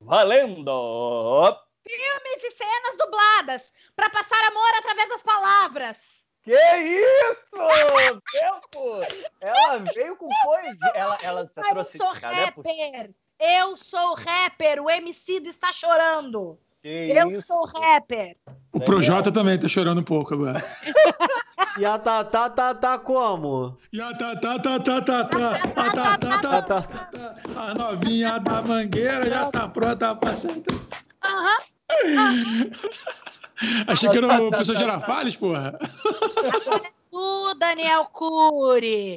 Valendo! Filmes e cenas dubladas pra passar amor através das palavras. Que isso? Tempo! Ela veio com poesia. Ela, ela se Eu trouxe sou cara, é possível. rapper. Eu sou rapper. O MC está chorando. Que Eu isso? sou rapper. O Projota também tá chorando um pouco agora. E a Tatá tá, tá como? E a tá, tá, tá, tá, tá, tá. A tá, tá, Tá, tá, tá, tá. A novinha da mangueira já tá pronta pra sentar. Aham. Achei que era o professor Girafales, porra. Tu, Daniel Cury.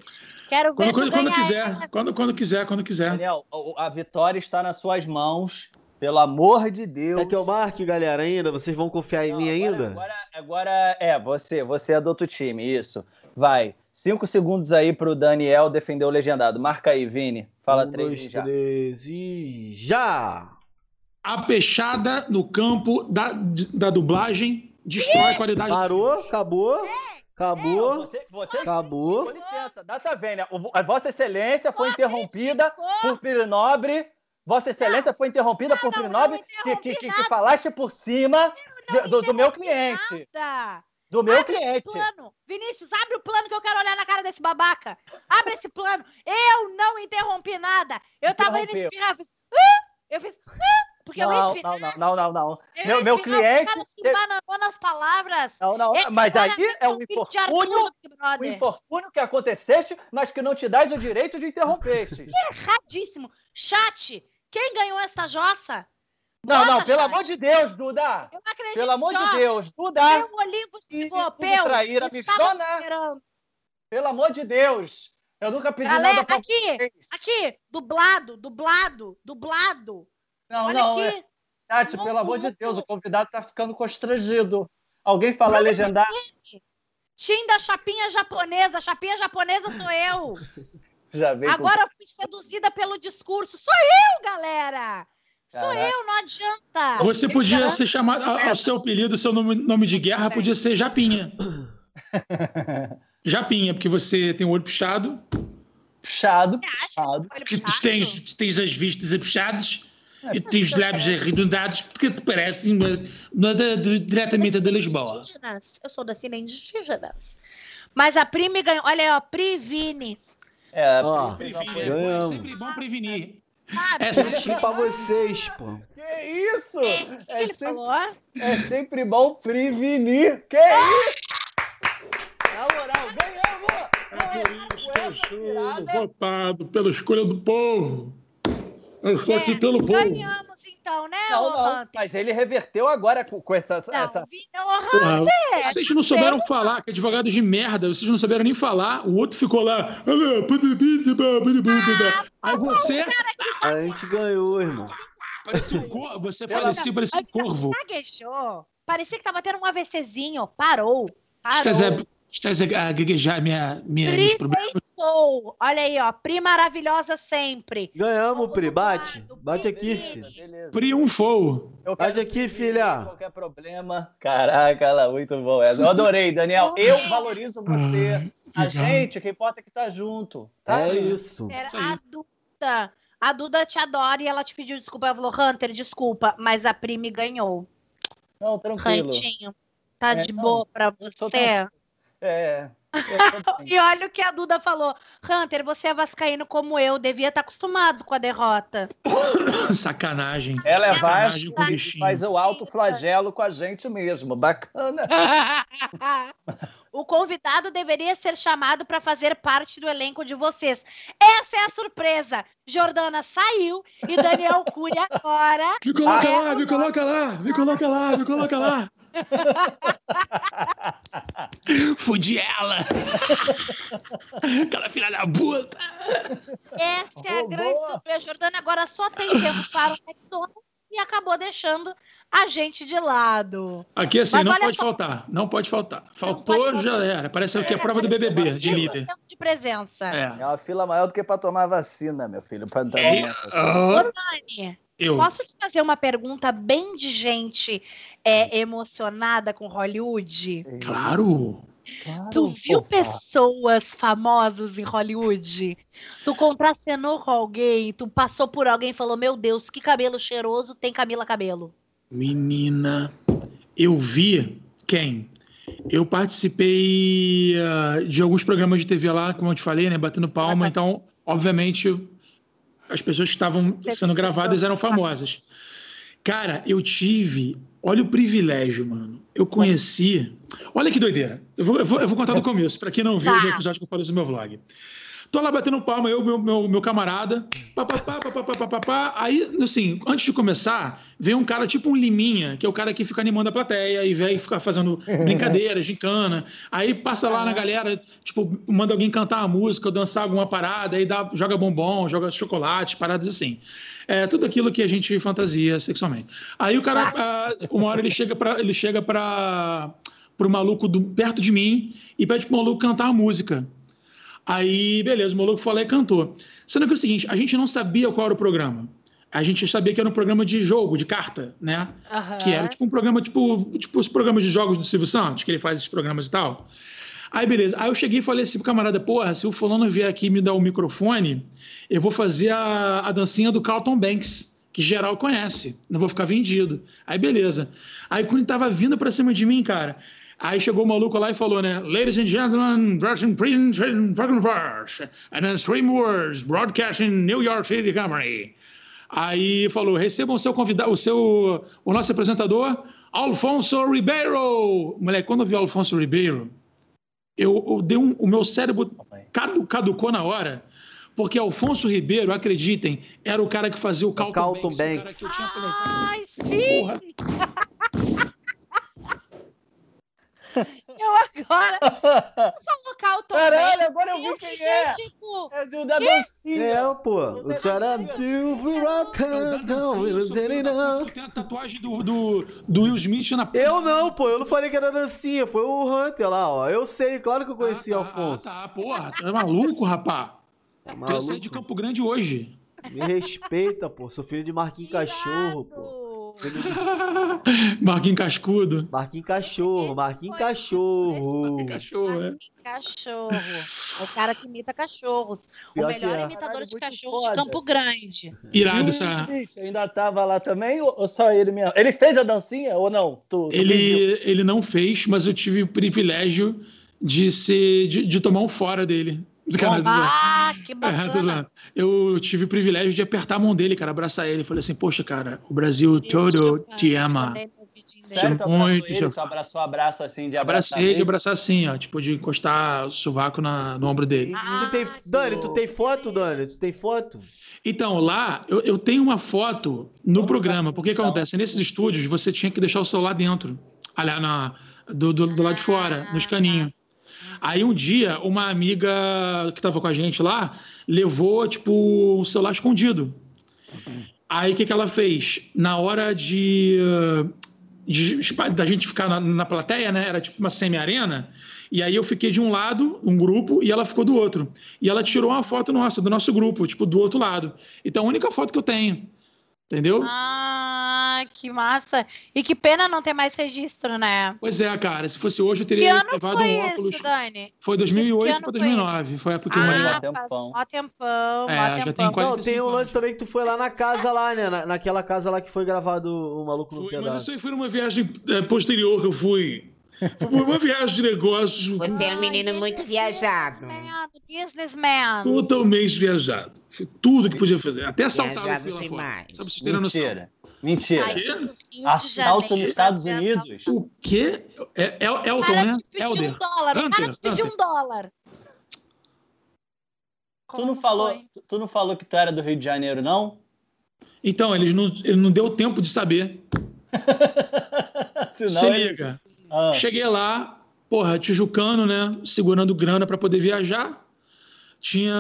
Quero ver Quando, quando, quando quiser, quando, quando quiser, quando quiser. Daniel, a vitória está nas suas mãos. Pelo amor de Deus. Quer que eu marque, galera, ainda? Vocês vão confiar em Não, mim agora- ainda? Agora, agora é, você, você é do outro time, isso. Vai. Cinco segundos aí pro Daniel defender o legendado. Marca aí, Vini. Fala um, três dois, e já. três e já! A peixada no campo da, da dublagem destrói a qualidade. Parou? Acabou? Acabou? Você, você Acabou. Com licença, data vênia. O- A Vossa Excelência foi interrompida por Pirinobre. Vossa Excelência foi interrompida por não, Pirinobre, não que, que, que, que falaste por cima não de- do, do meu cliente. Nada. Do meu Abre cliente. plano. Vinícius, abre o plano que eu quero olhar na cara desse babaca. Abre esse plano. Eu não interrompi nada. Eu tava indo espirrar. Eu fiz. "Ah!" Eu fiz. "Ah!" Porque eu Não, espirrar. não, não, não, não, não. eu Meu, meu cliente. se embananou nas palavras. Não, não, mas aí é um infortúnio, um infortúnio que acontecesse, mas que não te dás o direito de interrompeste. Erradíssimo. Chat, quem ganhou esta jossa? Não, não, Bota, pelo chat. amor de Deus, Duda. Eu acredito Pelo amor de. Deus, Duda. Meu Olivos E- e Europeu traíra, me estava. Pelo amor de Deus. Eu nunca pedi nada pra aqui, vocês. aqui, dublado, dublado, dublado. Não, Olha não, é. aqui. Chat, Não, pelo amor de não. Deus, o convidado tá ficando constrangido. Alguém fala legendar? Tim da chapinha japonesa. Chapinha japonesa sou eu. Já veio com- Agora eu fui seduzida pelo discurso. Sou eu, galera. Sou Caraca. eu, não adianta. Você podia ser chamado, ao seu apelido, seu nome, nome de guerra podia ser Japinha. Japinha, porque você tem o olho puxado, Puxado, puxado. Olha, que puxado. tens, tens as vistas puxadas e tens os lábios arredondados que te parecem uma- da- diretamente da Lisboa. Indígenas. Eu sou da cena indígenas. Mas a Pri me ganhou. Olha aí, ó, Pri Vini. É, Ó, uma é. Ganhamos. sempre bom prevenir. Sabe? É sempre pra vocês, pô. Que isso? O que É sempre, falou? é sempre bom prevenir. Que isso? Na moral, ganhamos! É por isso que eu sou votado pela escolha do povo. Eu estou aqui É, pelo povo. Ganhamos então, né, Não, não, Hunter? mas ele reverteu agora com, com essa, Não, essa- Hunter, vocês não souberam falar, que advogados de merda, vocês não souberam nem falar. O outro ficou lá. Aí você Ah, A gente ganhou, irmão. parecia um corvo, você faleceu, parecia um corvo. gaguejou. Parecia que tava tendo um AVCzinho. Parou. Estás a, Parou. estás a a gaguejar minha, minha, meus problemas. Deitou. Olha aí, ó. Pri maravilhosa sempre. Ganhamos, Pri. Bate. Bate aqui, Pri. filho. Beleza. Triunfou. Eu Bate aqui, que filha. Qualquer problema. Caraca, ela muito bom. essa. Eu adorei, Daniel. Eu valorizo você. A Legal. gente, o que importa é que tá junto. Tá? É isso. Era aí. a Duda. A Duda te adora e ela te pediu desculpa. Ela falou, Hunter, desculpa, mas a Pri me ganhou. Não, tranquilo. Rantinho. Tá É, de não, boa pra você? É. bem. E olha o que a Duda falou. Hunter, você é vascaíno como eu, devia estar acostumado com a derrota. Sacanagem. Ela é bichinho. faz o alto flagelo com a gente mesmo. Bacana. O convidado deveria ser chamado para fazer parte do elenco de vocês. Essa é a surpresa. Jordana saiu e Daniel Cury agora. Me coloca é lá, o me coloca lá, me coloca lá, me coloca lá. Fudi ela! Aquela filha da puta! Essa é a grande surpresa. Jordana agora só tem tempo para o McDonald's e acabou deixando a gente de lado. Aqui assim, Mas não pode só- faltar, não pode faltar. pode Faltou, faltar. já era. Parece que é a prova do BBB, de líder. 100% de presença. É. É uma fila maior do que pra tomar vacina, meu filho. Pra entrar É. Ah, Dani, eu. posso te fazer uma pergunta bem de gente é, emocionada com Hollywood? Claro! Claro, Tu viu fofa. pessoas famosas em Hollywood? Tu contracenou com alguém? Tu passou por alguém e falou: Meu Deus, que cabelo cheiroso tem Camila Cabelo? Menina, eu vi quem? Eu participei ah, de alguns programas de TV lá, como eu te falei, né? Batendo palma. Ah, tá. Então, obviamente, as pessoas que estavam sendo gravadas eram famosas. Cara, eu tive. Olha o privilégio, mano. Eu conheci. Olha que doideira. Eu vou, eu vou, eu vou contar do começo, pra quem não viu Tá. o episódio que eu falei no meu vlog. Tô lá batendo palma, eu, meu, meu, meu camarada. Pá, pá, pá, Aí, assim, antes de começar, vem um cara tipo um Liminha, que é o cara que fica animando a plateia e vem ficar fazendo brincadeiras, gincana. Aí passa lá na galera, tipo, manda alguém cantar uma música, dançar alguma parada, aí dá, joga bombom, joga chocolate, paradas assim. É, tudo aquilo que a gente fantasia sexualmente. Aí o cara, ah. ah uma hora ele chega para ele chega para pro maluco do, perto de mim e pede pro maluco cantar a música. Aí, beleza, o maluco foi lá e cantou. Sendo que é o seguinte, a gente não sabia qual era o programa. A gente sabia que era um programa de jogo, de carta, né? Que era tipo um programa, tipo, tipo os programas de jogos do Silvio Santos, que ele faz esses programas e tal. Aí, beleza. Aí eu cheguei e falei assim pro camarada, porra, se o fulano vier aqui e me dar o microfone, eu vou fazer a, a dancinha do Carlton Banks, que geral conhece. Não vou ficar vendido. Aí, beleza. Aí, quando ele tava vindo pra cima de mim, cara, aí chegou o maluco lá e falou, né? Ladies and gentlemen, Russian Prince, fucking verse, and then stream words, broadcasting New York City Company. Aí falou: recebam o seu convidado, o seu, o nosso apresentador, Alfonso Ribeiro. Moleque, quando eu vi o Alfonso Ribeiro, eu, eu dei um, o meu cérebro cadu, caducou na hora, porque Alfonso Ribeiro, acreditem, era o cara que fazia o Carlton, Carlton Banks, o cara Banks. que eu tinha planejado. Ai, sim! Porra. Eu agora. Tu falou Calton Caralho, Banks, agora eu vi eu quem fiquei é. tipo. É do da dancinha. É, pô. O tcharam, É tu tem a tatuagem do, do, do Will Smith na Eu não, pô. Eu não falei que era dancinha. Foi o Hunter lá, ó. Eu sei, claro que eu conheci o Ah, tá, Afonso. Ah, tá, porra, tu é maluco, rapá? Tu ia sair Maluco. de Campo Grande hoje. Me respeita, pô. Sou filho de Marquinhos Cachorro, pô. Marquinhos Cascudo. Marquinhos Cachorro, Marquinhos Cachorro. Marquinhos Cachorro, é. Cachorro. É o cara que imita cachorros. Pior o melhor é. imitador Caralho, de muito cachorro foda. de Campo Grande. Irado essa. Ainda tava lá também ou só ele mesmo? Ele fez a dancinha ou não? Tu, tu pediu? Ele, ele não fez, mas eu tive o privilégio de ser de, de tomar um fora dele. Ah, que É, bacana. eu tive o privilégio de apertar a mão dele, cara, abraçar ele. Falei assim, poxa, cara, o Brasil todo te ama. Sério, tu abraçou muito, ele? Tu abraçou abraço assim de Abracei abraçar ele, abraçar assim, ó, tipo, de encostar o sovaco na, no ombro dele. Tu tem... Ah, Dani, tu tem foto, Dani? Tu tem foto? Então, lá, eu, eu tenho uma foto no Vamos programa. Porque o que acontece? Nesses estúdios, você tinha que deixar o celular dentro. Aliás, na, do, do, do lado de fora, nos caninhos. Aí um dia, uma amiga que estava com a gente lá levou, tipo, o celular escondido. Aí o que, que ela fez? Na hora de, de da gente ficar na, na plateia, né? Era tipo uma semi-arena. E aí eu fiquei de um lado, um grupo, e ela ficou do outro. E ela tirou uma foto nossa, do nosso grupo, tipo, do outro lado. Então a única foto que eu tenho. Entendeu? Ah, que massa. E que pena não ter mais registro, né? Pois é, cara. Se fosse hoje, eu Que teria ano levado foi um óculos. isso, Dani? Foi Que 2008 ano para foi 2009. Foi a época que eu morei lá. Tempão. mó tempão, É, mó já tem tempão. 40 Não, tem um 45 lance também que tu foi lá na casa lá, né? Na, naquela casa lá que foi gravado o Maluco no Fui, mas Pedaço. isso aí foi numa viagem é, posterior que eu fui. Foi uma viagem de negócios Você é um menino muito viajado. Businessman. totalmente viajado. Foi tudo que podia fazer. Até assaltar eu Viajado fui lá fora. demais. Só pra vocês terem noção. Mentira. Mentira. De Assalto nos Estados Unidos? O quê? É, é, O Elton, cara né? te pediu Elder. um dólar. O cara Hunter, te pediu Hunter. um dólar. Tu não, falou, foi? tu não falou que tu era do Rio de Janeiro, não? Então, eles não, ele não deu tempo de saber. Senão Se ele- liga. Ah, Cheguei lá, porra, tijucano, né? Segurando grana para poder viajar. Tinha.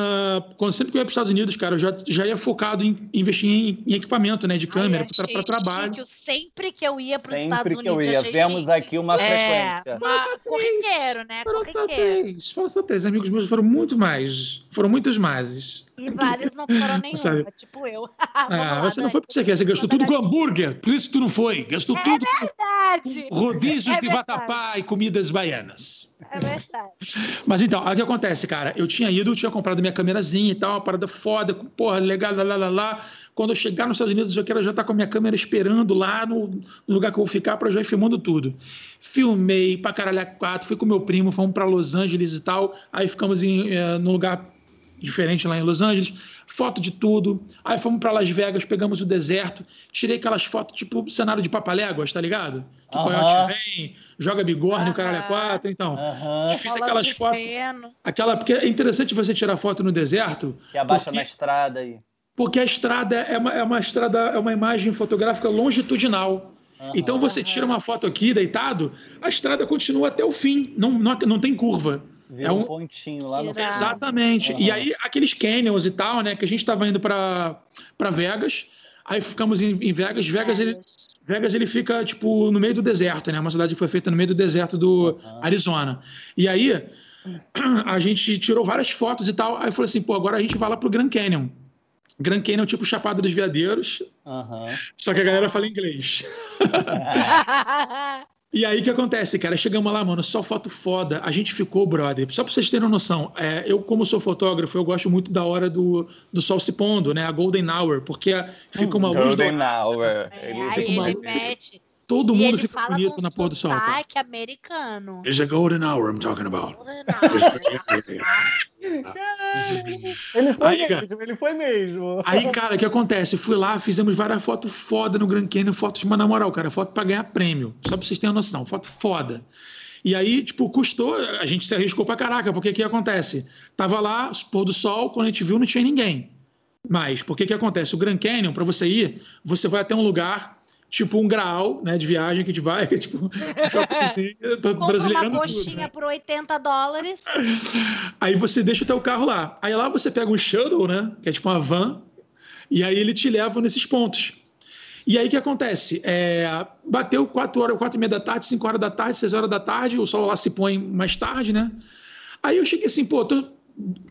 Quando sempre que eu ia para os Estados Unidos, cara, eu já, já ia focado em investir em, em equipamento, né? De câmera, achei para trabalho. chique. Sempre que eu ia para os Estados sempre que eu Unidos. ia. Vemos chique. aqui uma É, frequência. uma- corriqueiro, né? Foram só Corriqueiro. três. Foram só três. Amigos meus foram muito mais. Foram muitos mais. E vários não foram nenhuma, Sabe? tipo eu. Ah, Vamos você lá, não foi porque você quer. Você gastou tudo com hambúrguer. Por isso que tu não foi. Gastou tudo Verdade. com rodízios É de verdade. vatapá e comidas baianas. É verdade. Mas então, o que acontece, cara? Eu tinha ido, eu tinha comprado minha câmerazinha e tal, uma parada foda, porra, legal, lá, lá, lá, lá. Quando eu chegar nos Estados Unidos, eu quero já estar com a minha câmera esperando lá no, no lugar que eu vou ficar para já ir filmando tudo. Filmei pra caralho a quatro, fui com meu primo, fomos para Los Angeles e tal. Aí ficamos em, eh, num lugar diferente lá em Los Angeles, foto de tudo. Aí fomos para Las Vegas, pegamos o deserto, tirei aquelas fotos tipo cenário de Papaléguas, tá ligado? Que o Aham. coiote vem, joga bigorne, o caralho Aham. quatro, então. Aham. Fiz Bola aquelas de fotos. feno. Aquela, porque é interessante você tirar foto no deserto, Que abaixa Porque- na estrada aí. porque a estrada é uma, é uma estrada, é uma imagem fotográfica longitudinal. Aham. Então você tira uma foto aqui deitado, a estrada continua até o fim, não, não, não tem curva. Vira é um- um pontinho lá no. Exatamente. Aham. E aí aqueles canyons e tal, né, que a gente estava indo para Vegas, aí ficamos em, em Vegas, Vegas ele, Vegas ele fica tipo no meio do deserto, né? Uma cidade que foi feita no meio do deserto do Aham. Arizona. E aí a gente tirou várias fotos e tal. Aí falou assim, pô, agora a gente vai lá pro Grand Canyon. Grand Canyon tipo Chapada dos Veadeiros, Aham. só que a galera fala inglês. E aí o que acontece, cara? Chegamos lá, mano, só foto foda. A gente ficou, brother. Só pra vocês terem uma noção, é, eu, como sou fotógrafo, eu gosto muito da hora do, do sol se pondo, né? A Golden Hour, porque fica uma luz Golden dourada. Hour. É, Ele aí fica ele mete. Todo e mundo ele fica fala bonito com na pôr do sol. cara. sotaque americano. It's a golden hour I'm talking about. Ele foi Aí, cara. mesmo, ele foi mesmo. Aí, cara, o que acontece? Fui lá, fizemos várias fotos foda no Grand Canyon, fotos, mas na moral, cara, foto pra ganhar prêmio. Só pra vocês terem uma noção, foto foda. E aí, tipo, custou, a gente se arriscou pra caraca, porque o que acontece? Tava lá, pôr do sol, quando a gente viu, não tinha ninguém. Mas, por que que acontece? O Grand Canyon, pra você ir, você vai até um lugar, tipo um graal, né, de viagem que a gente vai, que é tipo, um shoppingzinho, tô Compra uma brasileirando tudo, coxinha né? por 80 dólares. Aí você deixa o teu carro lá. Aí lá você pega um shuttle, né? Que é tipo uma van. E aí ele te leva nesses pontos. E aí o que acontece? É, bateu 4 horas, 4 e meia da tarde, 5 horas da tarde, 6 horas da tarde, o sol lá se põe mais tarde, né? Aí eu cheguei assim, pô, tô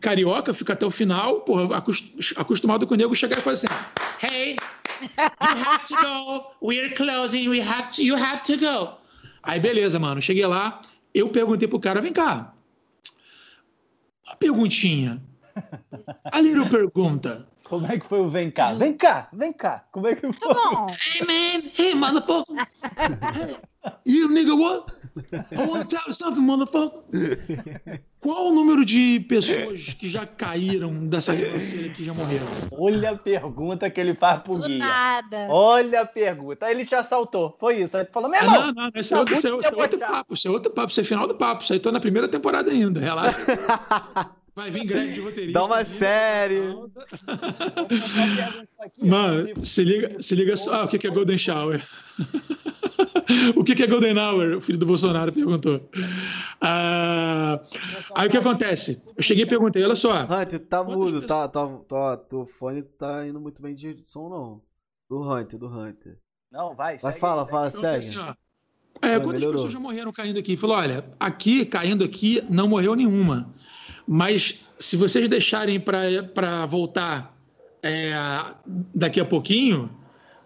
carioca, fica até o final, acos- acostumado com o nego chegar e fazer assim, Hey, you have to go. We're closing. We have to. You have to go. Aí, beleza, mano. Cheguei lá, eu perguntei pro cara, vem cá. Uma perguntinha. A little pergunta. Como é que foi o vem cá? Vem cá, vem cá. Como é que Tá foi? bom. Hey, man. Hey, motherfucker. Hey, you nigga what? I want to tell you something, motherfucker. Qual o número de pessoas que já caíram dessa ribanceira que já morreram? Olha a pergunta que ele faz pro Do guia. nada. Olha a pergunta. Aí ele te assaltou. Foi isso. Aí ele falou, meu Ah, irmão, não, não, esse é outro, esse é outro- esse é outro debochado. papo. Esse é outro papo. Isso é final do papo. Isso aí tô na primeira temporada ainda. Relaxa. Vai vir grande de roteirista. Dá uma série. Mano, se liga, se liga só. Ah, o que que é Golden Shower? o que que é Golden Hour? O filho do Bolsonaro perguntou. Ah, aí o que acontece? Eu cheguei e perguntei, olha só. Hunter, tá mudo, tá, tá, tá, teu fone tá indo muito bem de som, não. Do Hunter, do Hunter. Não, vai. Vai, segue fala, aí, fala, segue. assim, ó, é, Ah, quantas melhorou. pessoas já morreram caindo aqui? Falou, olha, aqui, caindo aqui, não morreu nenhuma. Mas se vocês deixarem para voltar é, daqui a pouquinho,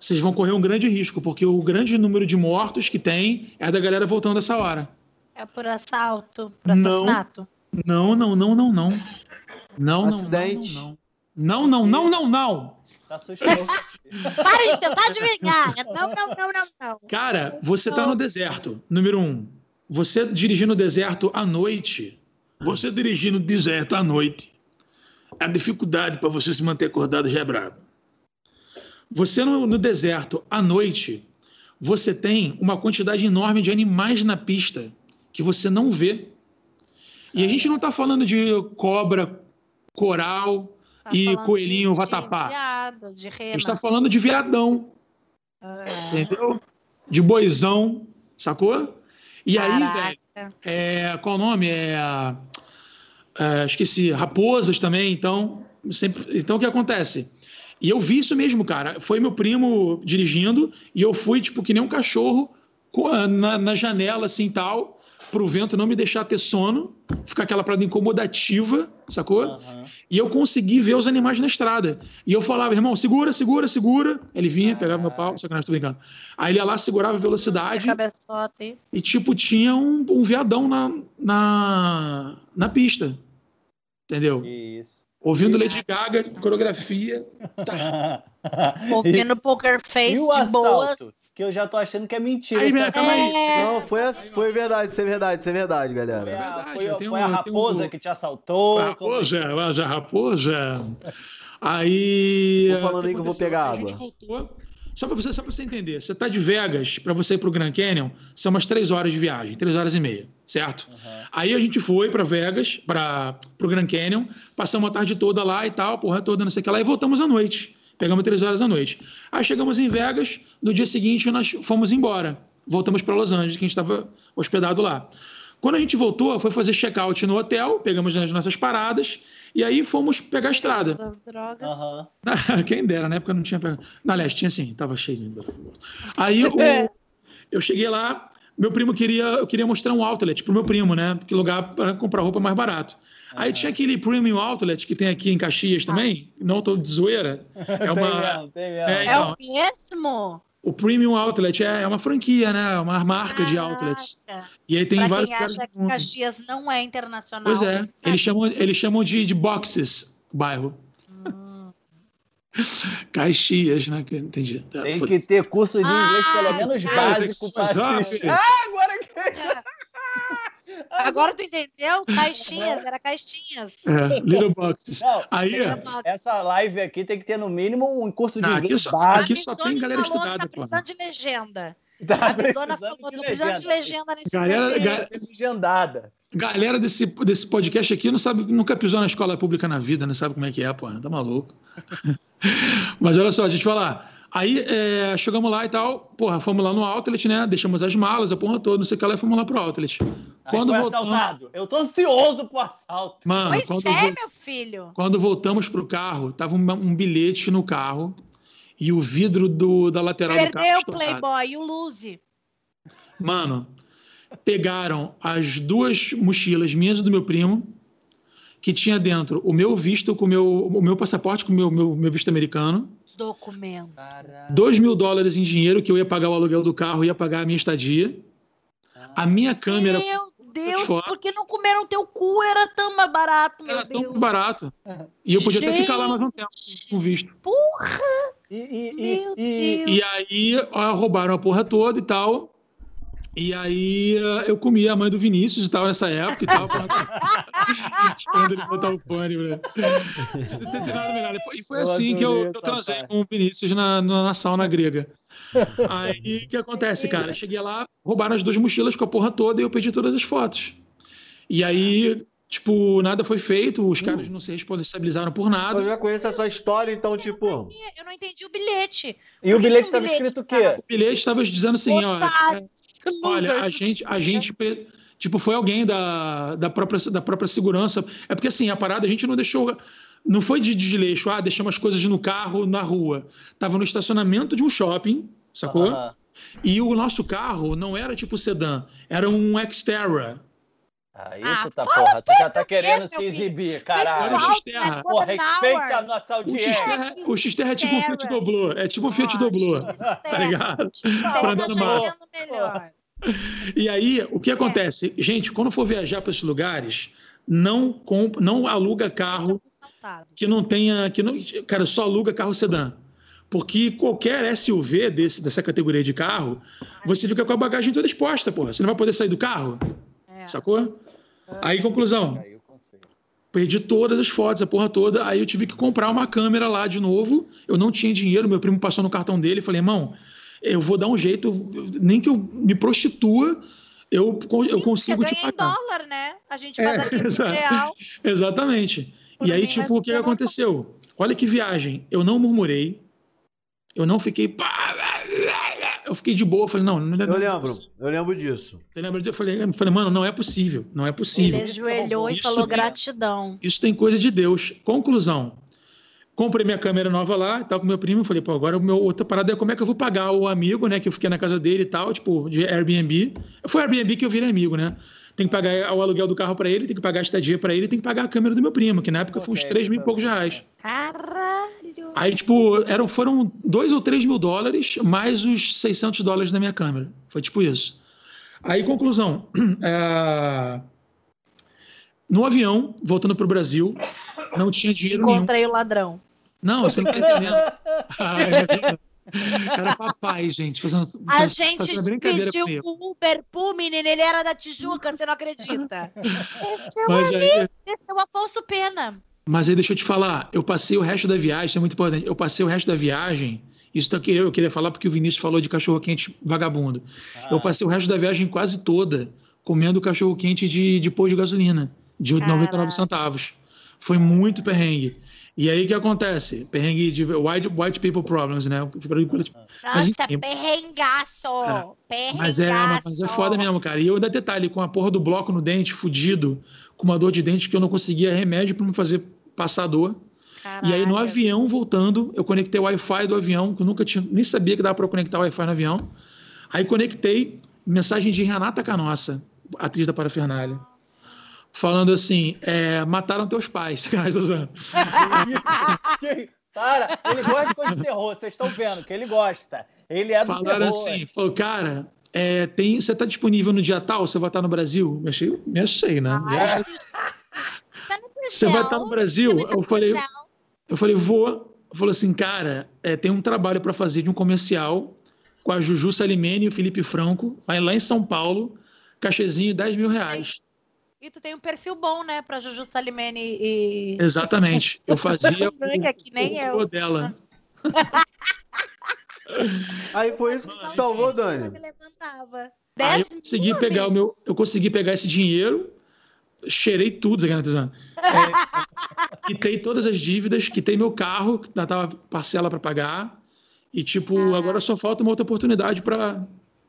vocês vão correr um grande risco, porque o grande número de mortos que tem é da galera voltando essa hora. É por assalto, por Não. assassinato. Não, não, não, não, não. Não, não, Acidente. não, não. Não, não, não, não, não. Tá suspeito. Para de tentar adivinhar. Não, não, não, não, não. Cara, você tá no deserto, número um. Você dirigir no deserto à noite, você dirigir no deserto à noite, a dificuldade para você se manter acordado já é brabo. Você no, no deserto, à noite, você tem uma quantidade enorme de animais na pista que você não vê. E a gente não está falando de cobra, coral Tá e coelhinho de- vatapá. De viado, de A rena. gente está falando de viadão, Ah, entendeu? De boizão, sacou? E aí, Caraca. velho, é, qual o nome? É, é, esqueci, raposas também, então, sempre, então o que acontece? E eu vi isso mesmo, cara. Foi meu primo dirigindo e eu fui, tipo, que nem um cachorro co- na, na janela, assim, tal, pro vento não me deixar ter sono, ficar aquela parada incomodativa, sacou? Aham. E eu consegui ver os animais na estrada. E eu falava, irmão, segura, segura, segura. Ele vinha, pegava meu pau, sacanagem, tô brincando. Aí ele ia lá, segurava a velocidade Cabeçota aí. e, tipo, tinha um, um viadão na, na, na pista. Entendeu? Que isso. Ouvindo Lady Gaga, coreografia. Ouvindo Poker Face e o de boas. Que eu já tô achando que é mentira. Aí, minha- calma aí. É, Não, foi, a- foi verdade, isso é verdade, isso é verdade, Foi galera. a, foi, eu tenho foi a um- raposa um- que te assaltou. Raposa, vai já, raposa. Aí. Tô falando aí que eu vou pegar A gente água. voltou. Só pra, você, só você entender, você tá de Vegas pra você ir pro Grand Canyon, são umas três horas de viagem, três horas e meia, certo? Aham. Aí a gente foi pra Vegas, para pro Grand Canyon, passamos a tarde toda lá e tal, porra toda, não sei o que lá, e voltamos à noite. Pegamos três horas da noite. Aí chegamos em Vegas, no dia seguinte nós fomos embora. Voltamos para Los Angeles, que a gente estava hospedado lá. Quando a gente voltou, foi fazer check-out no hotel, pegamos as nossas paradas, e aí fomos pegar a estrada. Das drogas. Aham. Quem dera, na época não tinha. pegado. Na leste tinha sim, tava cheio de. Aí o- eu cheguei lá, meu primo queria, eu queria mostrar um outlet pro meu primo, né? Porque lugar para comprar roupa mais barato. Aí tinha aquele premium outlet que tem aqui em Caxias também, não tô de zoeira. É Tem uma, mesmo, tem mesmo. É, É então. o mesmo? O premium outlet é, é uma franquia, né? Uma marca de outlets. Caraca. E aí tem pra vários quem acha que. Caxias não é internacional. Pois é, eles chamam, eles chamam de, de boxes, o bairro. Hum. Caxias, né? Que- Entendi. Tem que ter curso de inglês Ah, pelo menos tá. básico Ah, filho. Ah, agora que... Agora tu entendeu? Caixinhas, era caixinhas. É, little boxes. Não, Aí, essa live aqui tem que ter no mínimo um curso de Não, aqui inglês só- básico. aqui só tem galera que estudada, Tá pô. precisando de legenda. Tá A Bidona precisando falou, de tô precisando de legenda. nesse Galera- ga- Tem legendada. Galera desse, desse podcast aqui não sabe, nunca pisou na escola pública na vida, não sabe como é que é, pô. Tá maluco. Mas olha só, deixa eu te falar. Aí é, chegamos lá e tal, porra, fomos lá no outlet, né? Deixamos as malas, a porra toda, não sei o que lá, e fomos lá pro outlet. Aí Quando foi voltamos. assaltado. Eu tô ansioso pro assalto. Mano, Pois quando, é, vo- meu filho. quando voltamos pro carro, tava um, um bilhete no carro e o vidro do, da lateral do carro. Perdeu o. Playboy e o Luzi. Mano, pegaram as duas mochilas minhas e do meu primo, que tinha dentro o meu visto com o meu, o meu passaporte com o meu, meu, meu visto americano, Documento. Caralho. dois mil dólares em dinheiro que eu ia pagar o aluguel do carro, ia pagar a minha estadia, a minha câmera Meu Deus, por que não comeram teu cu? Era tão mais barato, meu era tão Deus. barato. E eu podia até ficar lá mais um tempo com visto. E, e, Meu e, e, Deus. E aí ó, roubaram a porra toda e tal. E aí eh, eu comi a mãe do Vinícius e tal nessa época e tal. Esperando ele botar o fone, né? Não. E foi Eu assim que eu, eu essa transei com o Vinícius na, na, na sauna grega. Aí o que acontece, cara? Eu cheguei lá, roubaram as duas mochilas com a porra toda e eu pedi todas as fotos. E aí, tipo, nada foi feito, os caras não se responsabilizaram por nada. Eu já conheço a sua história, então, tipo. Eu não entendi o bilhete. e o bilhete um tava bilhete, escrito o quê? O bilhete estava dizendo assim, ó. Olha, a gente, a gente, tipo, foi alguém da, da, própria, da própria segurança. É porque, assim, a parada a gente não deixou. Não foi de desleixo, ah, deixamos as coisas no carro, na rua. Tava no estacionamento de um shopping, sacou? Aham. E o nosso carro não era tipo sedã, era um Xterra. Aí, Ah, porra, tu já tá querendo se filho. exibir, Foi Olha caralho. o Xterra. né? Pô, respeita a nossa O audiência. Xterra, o Xterra é tipo um Fiat. Doblô, é tipo um Fiat Doblô, tá ligado? Xterra Pra andar no mar. E aí, o que acontece? Gente, quando for viajar para esses lugares, não, comp... não aluga carro Assaltado. que não tenha. Que não, cara, só aluga carro sedã. Porque qualquer SUV desse, dessa categoria de carro, você fica com a bagagem toda exposta, porra. Você não vai poder sair do carro, É. sacou? Aí, conclusão. Perdi todas as fotos, a porra toda. Aí eu tive que comprar uma câmera lá de novo. Eu não tinha dinheiro, meu primo passou no cartão dele. Falei, irmão, eu vou dar um jeito, nem que eu me prostitua, eu, eu consigo te Você ganha em pagar. dólar, né? A gente É, faz aqui real. Exatamente. Por E aí, mim, tipo, o que aconteceu? Olha que viagem. Eu não murmurei. Eu não fiquei. pá, Eu fiquei de boa. Falei, não, não Eu lembro, eu lembro disso. Você lembra disso? Eu falei, eu falei, mano, não é possível. Não é possível. Ele ajoelhou e falou tem- gratidão. Isso tem coisa de Deus. Conclusão. Comprei minha câmera nova lá, e tal com meu primo. Falei, pô, agora o meu outra parada é como é que eu vou pagar o amigo, né? Que eu fiquei na casa dele e tal, tipo, de Airbnb. Foi Airbnb que eu virei amigo, né? Tem que pagar o aluguel do carro pra ele, tem que pagar a estadia pra ele, tem que pagar a câmera do meu primo, que na época foi uns Ok, 3 mil e tá. poucos reais. Caralho. Aí, tipo, eram, foram 2 ou 3 mil dólares, mais os 600 dólares da minha câmera. Foi tipo isso. Aí, conclusão. é, No avião, voltando pro Brasil, não tinha dinheiro nenhum. Encontrei o ladrão. Não, você não tá entendendo. Era papai, gente. Fazendo, A gente pediu o Uber pro menino, ele era da Tijuca, você não acredita. Esse é o Mas aí, esse é o Afonso Pena. Mas aí, deixa eu te falar. Eu passei o resto da viagem, isso é muito importante. Eu passei o resto da viagem. Isso daqui eu queria falar porque o Vinícius falou de cachorro-quente vagabundo. Eu passei o resto da viagem quase toda comendo cachorro-quente de, de pôr de gasolina, de Caraca. 99 centavos. Foi muito perrengue. E aí o que acontece? Perrengue de white, white people problems, né? Mas, Nossa, enfim. perrengaço. Perrengaço. Mas é, mas é foda mesmo, cara. E eu ainda detalhe, com a porra do bloco no dente, fudido, com uma dor de dente que eu não conseguia remédio pra me fazer passar dor. E aí no Caralho. avião, voltando, eu conectei o Wi-Fi do avião, que eu nunca tinha, nem sabia que dava eu conectar o Wi-Fi no avião. Aí conectei, mensagem de Renata Canossa, atriz da Parafernália. Falando assim, é, mataram teus pais. Sacanagem. Que- Para, ele gosta de coisa de terror, vocês estão vendo que ele gosta. Ele é do Falaram terror. assim, falou, cara, é, tem, você tá disponível no dia tal? Você vai estar no Brasil? Me achei, me achei, né? Me achei. Tá no Você vai estar no Brasil? Tá Eu falei, eu falei, vou. Falou assim, cara, é, tem um trabalho para fazer de um comercial com a Juju Salimene e o Felipe Franco, lá em São Paulo, cachezinho 10 mil reais. E tu tem um perfil bom, né, pra Juju Salimene e... Exatamente. Eu fazia Branca, que nem o eu. dela. Aí foi isso que te salvou, Eu Dani. me levantava. Aí eu 10 consegui mil, pegar o meu, eu consegui pegar esse dinheiro, cheirei tudo, Zé é, quitei todas as dívidas, quitei meu carro, que ainda tava parcela para pagar, e tipo, Caraca. agora só falta uma outra oportunidade para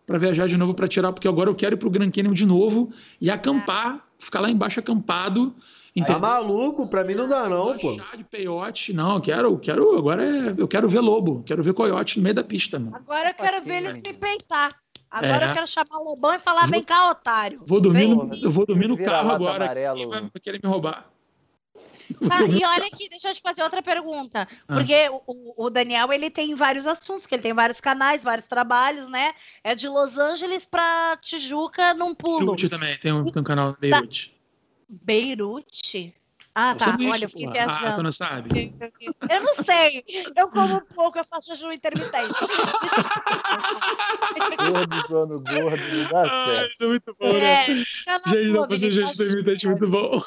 para viajar de novo para tirar, porque agora eu quero ir pro Grand Canyon de novo e acampar, ficar lá embaixo acampado. Tá Então, maluco? Pra mim não dá, não, pô. chá de peiote, não, eu quero, eu quero, agora é, eu quero ver lobo, quero ver coiote no meio da pista, mano. Agora eu quero ver eles me peitar. Agora É. eu quero chamar o Lobão e falar, Vou- vem cá, otário. Vou dormir, no, Vem. eu vou dormir no carro agora, amarelo. quem vai querer me roubar? Tá, e olha aqui, deixa eu te fazer outra pergunta. Ah. Porque o, o Daniel, ele tem vários assuntos, que ele tem vários canais, vários trabalhos, né? É de Los Angeles pra Tijuca num pulo. Beirute também, tem um, tem um canal no Beirute. Beirute? Ah, tá. Sanduíche, Olha, eu fiquei porra. Ah, tu não sabe? Eu não sei. Eu como pouco, eu faço jejum intermitente. Deixa eu Gordo, zoando gordo, não dá Ah, certo. isso é muito bom, né? É, na Gente, dá pra fazer gente imitante muito bom.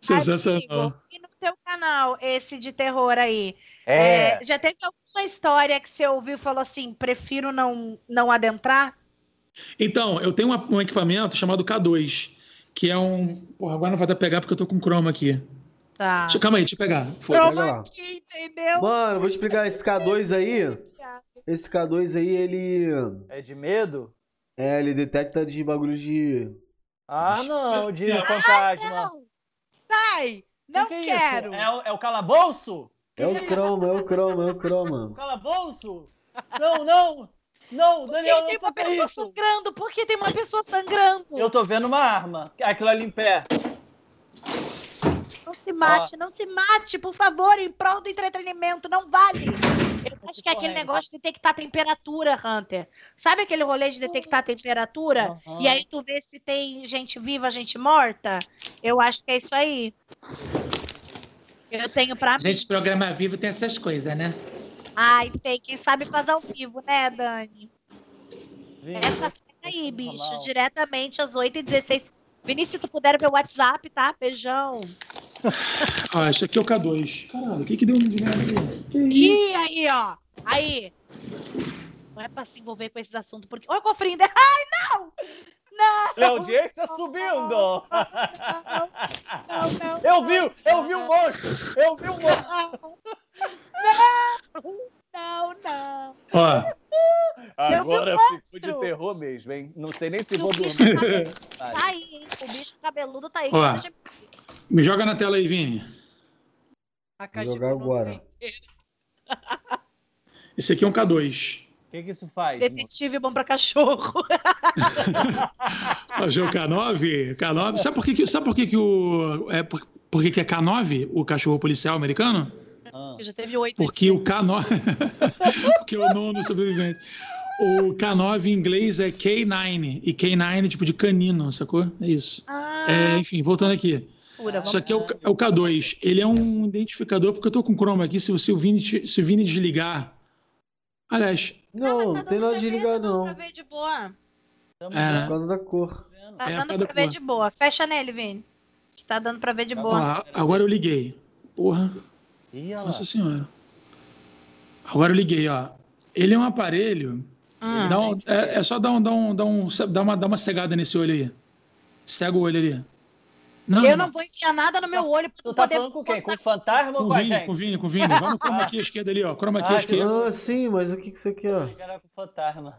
Sensacional. Amigo, e no teu canal, esse de terror aí, É, é, já teve alguma história que você ouviu e falou assim, prefiro não, não adentrar? Então, eu tenho uma- um equipamento chamado K2, que é um. Porra, agora não vai dar pra pegar porque eu tô com Chroma aqui. Tá. Deixa- Calma aí, deixa eu pegar. Lá. aqui, entendeu? Mano, vou explicar esse K2 aí. Esse K2 aí, ele. é de medo? É, ele detecta de bagulho de. Ah, não, de fantasma. Não! Sai! Não Que que é quero! É o, é o calabouço? É o Chroma, é o Chroma, é o O Chroma. calabouço? Não, não! Não, Por Daniel, que tem não uma pessoa isso! sangrando? Por que tem uma pessoa sangrando? Eu tô vendo uma arma. Aquilo ali em pé. Não se mate, não se mate, por favor, em prol do entretenimento, não vale. Eu acho que é aquele negócio de detectar a temperatura, Hunter. Sabe aquele rolê de detectar a temperatura? Aham. E aí tu vê se tem gente viva, gente morta? Eu acho que é isso aí. Eu tenho pra mim. Gente, programa vivo tem essas coisas, né? Ai, tem. Quem sabe faz ao vivo, né, Dani? Vim. Essa fera aí, bicho. Diretamente às 8h16. Vinícius, se tu puder ver o WhatsApp, tá? Beijão. Ah, esse aqui é o K2. Caralho, o que que deu de merda? Que isso? Ih, aí, ó. Aí. Não é pra se envolver com esses assuntos, porque. Olha o cofrinho dele. Ai, não! Não! A audiência subindo. Não, não. Eu vi, eu vi o monstro. Eu vi o monstro. Não, não. Ó, Agora ficou de terror mesmo, hein? Não sei nem se E vou o bicho dormir. Tá aí, hein? O bicho cabeludo tá aí. Ó. Deixa- me joga na tela aí, Vini. Vou jogar agora. Esse aqui é um K2. O que, que isso faz? Detetive bom pra cachorro. O K9? K9. Sabe por que, que, sabe por que, que o. É, por, por que, que é K9, o cachorro policial americano? Ah, Já teve oito. Porque o K9. porque é o nono sobrevivente. O K9 em inglês é K9. E K9 é tipo de canino, sacou? É isso. Ah, É, enfim, voltando aqui. pura, Isso aqui é o, é o K2. Ele é um identificador, porque eu tô com o Chroma aqui. Se, o- se, o, Vini, te- se o Vini desligar. Aliás, Não, não tá tem nada desligado, tá dando não. Pra ver de boa. tamo É. Por causa da cor. vendo. Tá É, dando pra ver cor. de boa. Fecha nele, Vini. Que tá dando pra ver de boa. ó, agora eu liguei. Porra. Ih, olha lá. Nossa senhora. Agora eu liguei, ó. Ele é um aparelho. Hum. Dá um- é, é só dar, um, dar, um, dar, um, dá, uma, dá uma cegada nesse olho aí. Cega o olho ali. Não, Eu não vou enfiar nada no meu olho Tu tu tá poder falando com quem? Com o fantasma ou Com com o a Vini, gente? com o Vini, com o Vini. Vamos chroma aqui à esquerda ali, ó. Chroma aqui Ah, esquerda. Ah, sim, mas o que, que você quer? Era com o fantasma.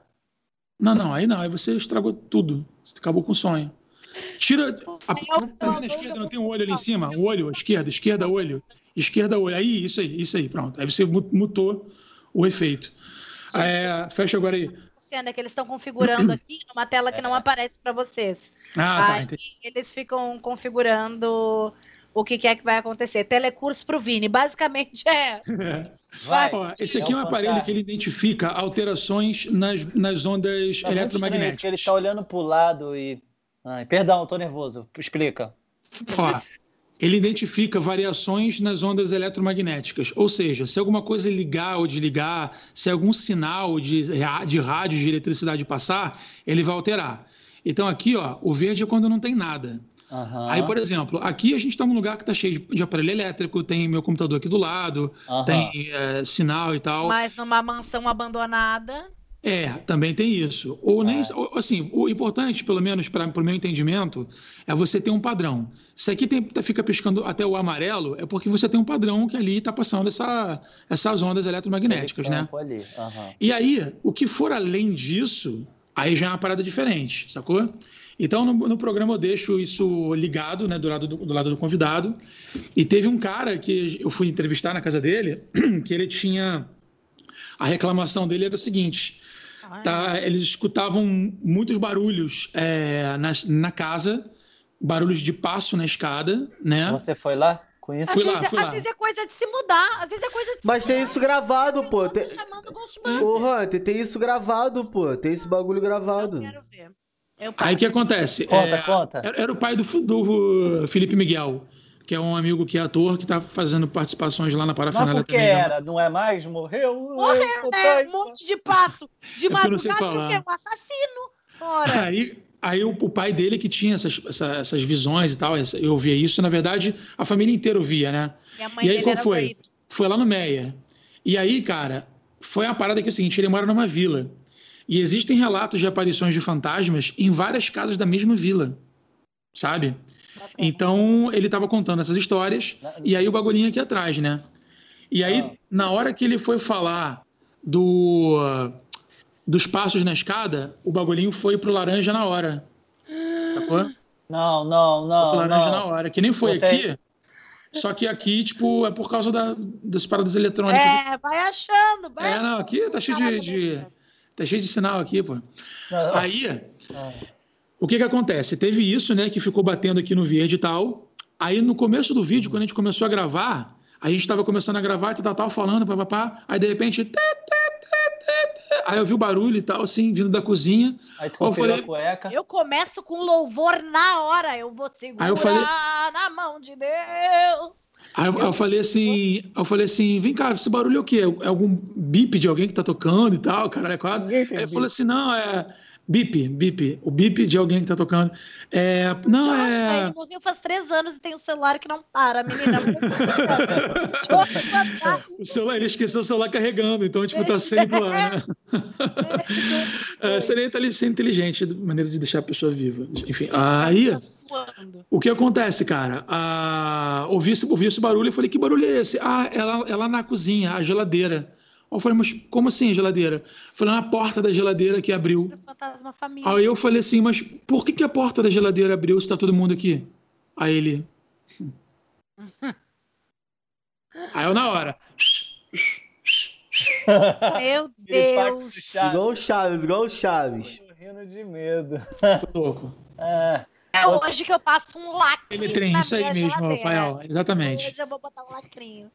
Não, não, aí não. Aí você estragou tudo. Você acabou com o sonho. Tira. A, a esquerda? Não tem um olho ali em cima? O olho, esquerda, esquerda, olho. Esquerda, olho. Aí, isso aí, isso aí, pronto. Aí você mu- mutou o efeito. É, fecha agora aí. cena que eles estão configurando aqui numa tela que não aparece para vocês. Ah, tá. Entendi. eles ficam configurando o que, que é que vai acontecer. Telecurso pro Vini. Basicamente é. Vai. Ó, esse aqui é um o aparelho que ele identifica alterações nas, nas ondas Tá eletromagnéticas. que ele tá olhando pro lado e. Ai, perdão, tô nervoso. Explica. Ó, ele identifica variações nas ondas eletromagnéticas. Ou seja, se alguma coisa ligar ou desligar, se algum sinal de, de rádio de eletricidade passar, ele vai alterar. Então aqui, ó, o verde é quando não tem nada. Aham, Aí, por exemplo, aqui a gente está num lugar que está cheio de, de aparelho elétrico, tem meu computador aqui do lado, aham. tem é, sinal e tal. Mas numa mansão abandonada. É, também tem isso. Ou nem, É. ou, assim, o importante, pelo menos para o meu entendimento, é você ter um padrão. Se aqui tem, tá- fica piscando até o amarelo, é porque você tem um padrão que ali está passando essa, essas ondas eletromagnéticas, né? aham. E aí, o que for além disso, aí já é uma parada diferente, sacou? Então, no, no programa eu deixo isso ligado, né, do lado do, do lado do convidado. E teve um cara que eu fui entrevistar na casa dele, que ele tinha. A reclamação dele era o seguinte: tá, eles escutavam muitos barulhos é, na, na casa, barulhos de passo na escada, né? Você foi lá com isso? Às, lá, vezes, fui às lá. vezes é coisa de se mudar. Às vezes é coisa de Mas se tem mudar. isso gravado, pô. Eu tô Tem... chamando o Ghostbusters. Ô, Hunter, tem isso gravado, pô. Tem esse bagulho Eu gravado. quero ver. Eu Aí o que acontece? Conta, É, conta. Era, era o pai do, do Felipe Miguel, que é um amigo que é ator, que tá fazendo participações lá na por que também. né? era? Não é mais? Morreu? Morreu, É, né? Um monte de passo. De É madrugada, o falar. quê? Um assassino. Ora. Aí, aí o, o pai dele que tinha essas, essa- essas visões e tal, eu via isso, na verdade, a família inteira ouvia, né? E aí qual foi? doida. Foi lá no Meia. E aí, cara, foi uma parada que é o seguinte, ele mora numa vila. E existem relatos de aparições de fantasmas em várias casas da mesma vila, sabe? Então, ele estava contando essas histórias, e aí o bagulhinho aqui atrás, né? E aí, Ah. na hora que ele foi falar do dos passos na escada, o bagulhinho foi pro laranja na hora. Sacou? Não, não, Foi não. pro laranja não. na hora. Que nem foi Você- aqui. Só que aqui, tipo, é por causa da, das paradas eletrônicas. É, vai achando. Vai É, não, aqui tá cheio de, de- tá cheio de sinal aqui, pô. Aí, não. O que que acontece? Teve isso, né, que ficou batendo aqui no verde e tal. Aí no começo do vídeo, quando a gente começou a gravar, a gente tava começando a gravar e tal, tal, falando, papapá. Aí de repente, aí eu vi o barulho e tal, assim, vindo da cozinha. Aí tu Eu falei- a cueca. Eu começo com louvor na hora. Eu vou segurar Aí eu falei- na mão de Deus. Aí eu, eu falei assim, eu falei assim, vem cá, esse barulho é o quê? É algum bip de alguém que tá tocando e tal, caralho, é quadro. Aí eu falei assim, não, é, Bip, bip. O bip de alguém que tá tocando. É, não, Joshua, é. Ele morreu faz três anos e tem um celular que não para, menina. Tá O celular, ele esqueceu o celular carregando, então, tipo, tá sempre lá. Né? É, seria inteli- ser inteligente, maneira de deixar a pessoa viva. Enfim, aí, Tá o que acontece, cara? Ah, ouvi, esse, ouvi esse barulho e falei, que barulho é esse? Ah, ela, ela na cozinha, a geladeira. Eu falei, mas como assim a geladeira? Foi na porta da geladeira que abriu. Fantasma família. Aí eu falei assim, mas por que, que a porta da geladeira abriu se tá todo mundo aqui? Aí ele. Aí eu na hora. Meu Deus. Igual o Chaves, igual o Chaves. Tô rindo de medo. Tô louco. Ah, É hoje que eu passo um lacre. Eletrem, na isso aí mesmo, geladeira. Rafael. Exatamente. Hoje eu vou botar um lacrinho.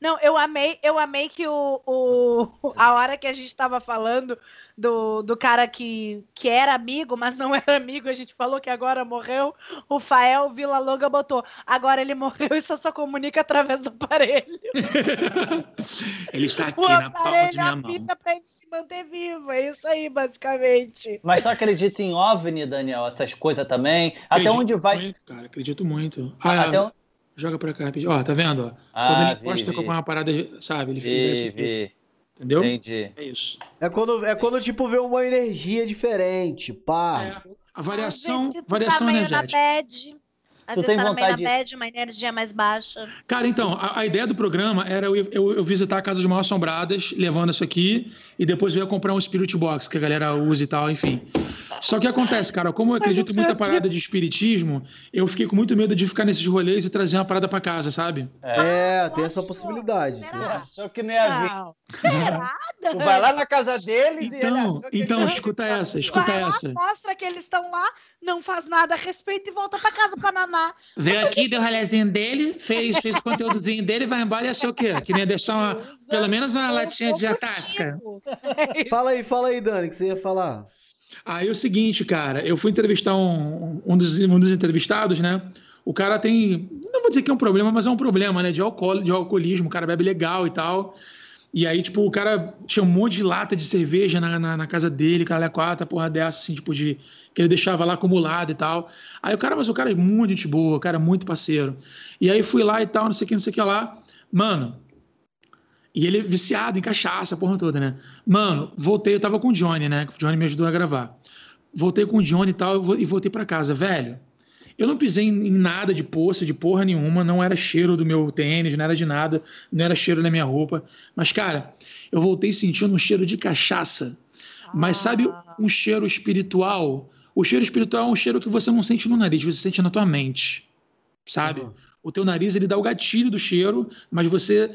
Não, eu amei, eu amei que o, o a hora que a gente tava falando do, do cara que, que era amigo, mas não era amigo, a gente falou que agora morreu. O Fael Vila Longa botou. Agora ele morreu e só só comunica através do aparelho. Ele está aqui O na palma de aparelho minha mão. apita pra ele se manter vivo. É isso aí, basicamente. mas tu acredita em OVNI, Daniel? Essas coisas também? Até Acredito onde vai. muito, cara, acredito muito. Ah, Até um- joga pra cá rapidinho. Ó, tá vendo? Ó? Quando Ah, ele vi, com vi. uma parada, sabe? Ele Vi, fica vi. Entendeu? Entendi. É isso. É quando, é quando tipo, vê uma energia diferente. Pá. É, a variação, Às vezes, se tu variação tá meio energética. na bad, às Tu vezes tem tá meio na vontade- bad, uma energia mais baixa. Cara, então, a, a ideia do programa era eu, eu, eu visitar casas mal assombradas, levando isso aqui, e depois eu ia comprar um Spirit Box, que a galera usa e tal, enfim. Só que acontece, cara, como eu acredito em muita parada de espiritismo, eu fiquei com muito medo de ficar nesses rolês e trazer uma parada pra casa, sabe? É, tem essa possibilidade. Será? Achou que não ia vir. Não. Será? Tu vai lá na casa deles e ele Então, que então, ele escuta essa, lá. escuta Vai lá, essa. mostra que eles estão lá, não faz nada a respeito e volta pra casa pra naná. Veio aqui, deu o rolezinho dele, fez, fez o conteúdozinho dele, vai embora e achou o quê? Que não ia deixar uma, pelo menos uma latinha de atasca. Fala aí, fala aí, Dani, que você ia falar. Aí é o seguinte, cara, eu fui entrevistar um, um, dos, um dos entrevistados, né? O cara tem, não vou dizer que é um problema, mas é um problema, né? De, alcool, de alcoolismo, o cara bebe legal e tal. E aí, tipo, o cara tinha um monte de lata de cerveja na, na, na casa dele, cara, quatro, porra dessa, assim, tipo, de. que ele deixava lá acumulado e tal. Aí o cara, mas o cara é muito gente boa, o cara é muito parceiro. E aí fui lá e tal, não sei o que, não sei o que lá. Mano. E ele é viciado em cachaça, a porra toda, né? Mano, voltei, eu tava com o Johnny, né? O Johnny me ajudou a gravar. Voltei com o Johnny e tal, e voltei pra casa. Velho, eu não pisei em, nada de poça, de porra nenhuma, não era cheiro do meu tênis, não era de nada, não era cheiro da minha roupa. Mas, cara, eu voltei sentindo um cheiro de cachaça. Mas sabe Ah. um cheiro espiritual? O cheiro espiritual é um cheiro que você não sente no nariz, você sente na tua mente. Sabe? Uhum. O teu nariz ele dá o gatilho do cheiro, mas você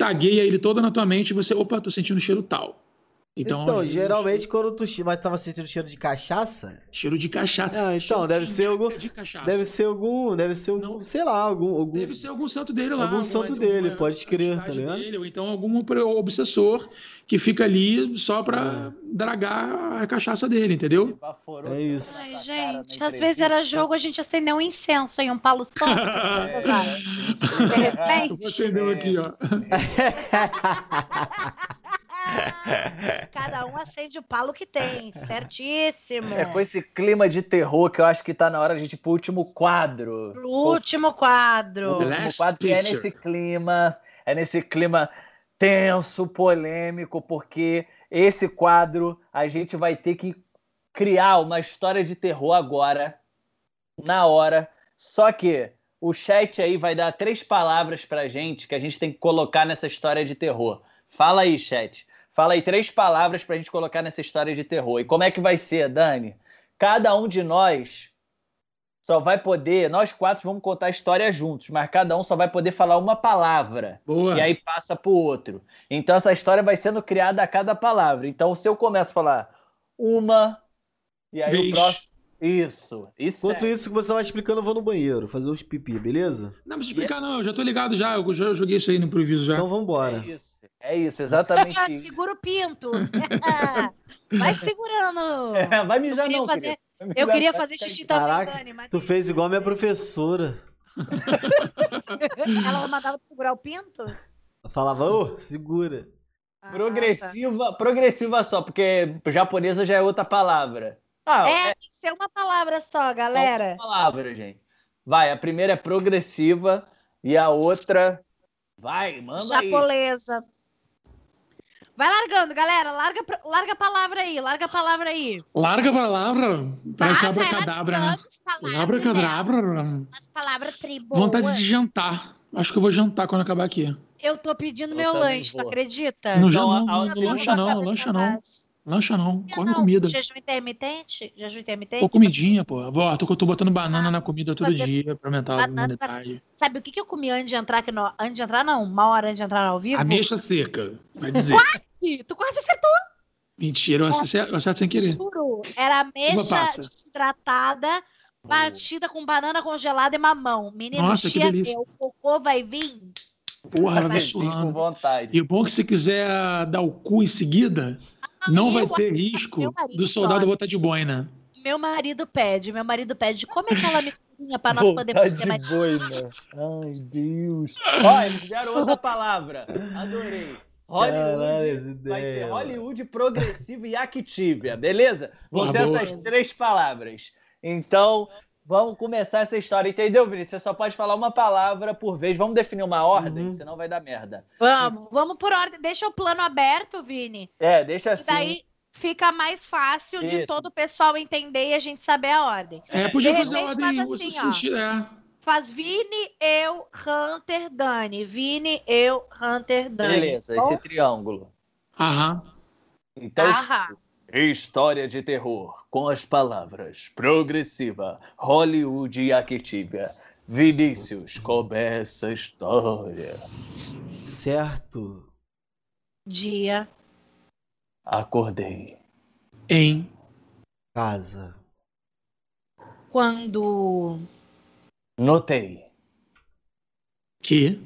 tagueia ele todo na tua mente e você, opa, tô sentindo cheiro tal. Então, Então, vezes, geralmente quando tu. Mas tava sentindo cheiro de cachaça? cheiro de cachaça. Ah, então, Cheiro deve de ser algum- de cachaça. Deve ser algum. Deve ser algum. Não. Sei lá, algum. algum... Deve ser algum santo dele lá. Algum alguma- santo dele, alguma pode crer, tá ligado? dele, ou então algum obsessor que fica ali só pra dragar a cachaça dele, entendeu? É isso. Ai, gente, às vezes era jogo, a gente acendeu um incenso em um palo santo. De repente. Você deu aqui, ó. Cada um acende o palo que tem, certíssimo. É com esse clima de terror que eu acho que tá na hora de ir pro último quadro. Pro último O quadro. The último Last quadro que é nesse clima, é nesse clima tenso, polêmico, porque esse quadro a gente vai ter que criar uma história de terror agora, na hora. Só que o chat aí vai dar três palavras pra gente que a gente tem que colocar nessa história de terror. Fala aí, chat. Fala aí três palavras pra gente colocar nessa história de terror. E como é que vai ser, Dani? Cada um de nós só vai poder, nós quatro vamos contar a história juntos, mas cada um só vai poder falar uma palavra. Boa. E aí passa pro outro. Então essa história vai sendo criada a cada palavra. Então se eu começo a falar uma, e aí Vez. o próximo. Isso. Isso. Enquanto isso que você vai explicando, eu vou no banheiro fazer os pipi, beleza? Não precisa explicar, não. Eu já tô ligado já. Eu já joguei isso aí no improviso já. Então vambora. É isso. É isso, exatamente isso. Segura o pinto. Vai segurando. É, vai mijar queria não, fazer- Eu queria fazer xixi também, Caraca, Dani, mas Tu fez igual a minha professora. ela mandava segurar o pinto? Ela falava, ô, segura. Ah, Progressiva, progressiva só, porque japonesa já é outra palavra. Ah, tá. É, tem que ser uma palavra só, galera. Uma palavra, gente. Vai, a primeira é progressiva e a outra. Vai, manda aí. Vai largando, galera. Larga, larga a palavra aí, larga a palavra aí. Larga a palavra. Parece Vai, vai abracadabra, né? largando as palavras, né? Abracadabra. Triboas. Vontade de jantar. Acho que eu vou jantar quando acabar aqui. Eu tô pedindo Eu meu lanche, tu acredita? Não, Então, já, não, a- não, a- não lancha não, não lancha não. Lancha não, Eu come não, comida. Jejum intermitente? Jejum intermitente? Pô, comidinha, pô. Ó, tô, tô botando banana na comida todo dia pra aumentar a banana imunidade. Sabe o que, que eu comi antes de entrar aqui no... Antes de entrar, não. Uma hora antes de entrar ao vivo? Ameixa seca, vai dizer. Ih, Tu quase acertou, Mentira, eu acerto, eu acerto sem querer. juro. Era ameixa desidratada, batida com banana congelada e mamão. Menino, Nossa, que delícia. O cocô vai vir. Porra, vai Sim, com vontade. E o bom é que se quiser dar o cu em seguida, não vai ter risco meu marido do soldado botar de boina. Meu marido pede, meu marido pede. Como é aquela misturinha pra nós Vontade ter mais... boina. Ai, Deus. Ó, eles deram outra palavra. Adorei. Hollywood vai ser Hollywood progressivo e Activia, beleza? Vão Boa, ser essas três palavras. Então, vamos começar essa história. Entendeu, Vinícius? Você só pode falar uma palavra por vez. Vamos definir uma ordem, Uhum. senão vai dar merda. Vamos, vamos por ordem. Deixa o plano aberto, Vini. É, deixa E assim. daí fica mais fácil de Isso. todo o pessoal entender e a gente saber a ordem. É, podia De fazer a ordem. assim, ó. sentir- é. Faz Vini, eu, Hunter, Dani. Vini, eu, Hunter, Dani. Beleza, Bom? esse triângulo. Aham. Então, Aham. História de terror com as palavras progressiva, Hollywood e Activia. Vinícius, começa a história. Certo. Dia. Acordei. Em Casa. Quando Notei. que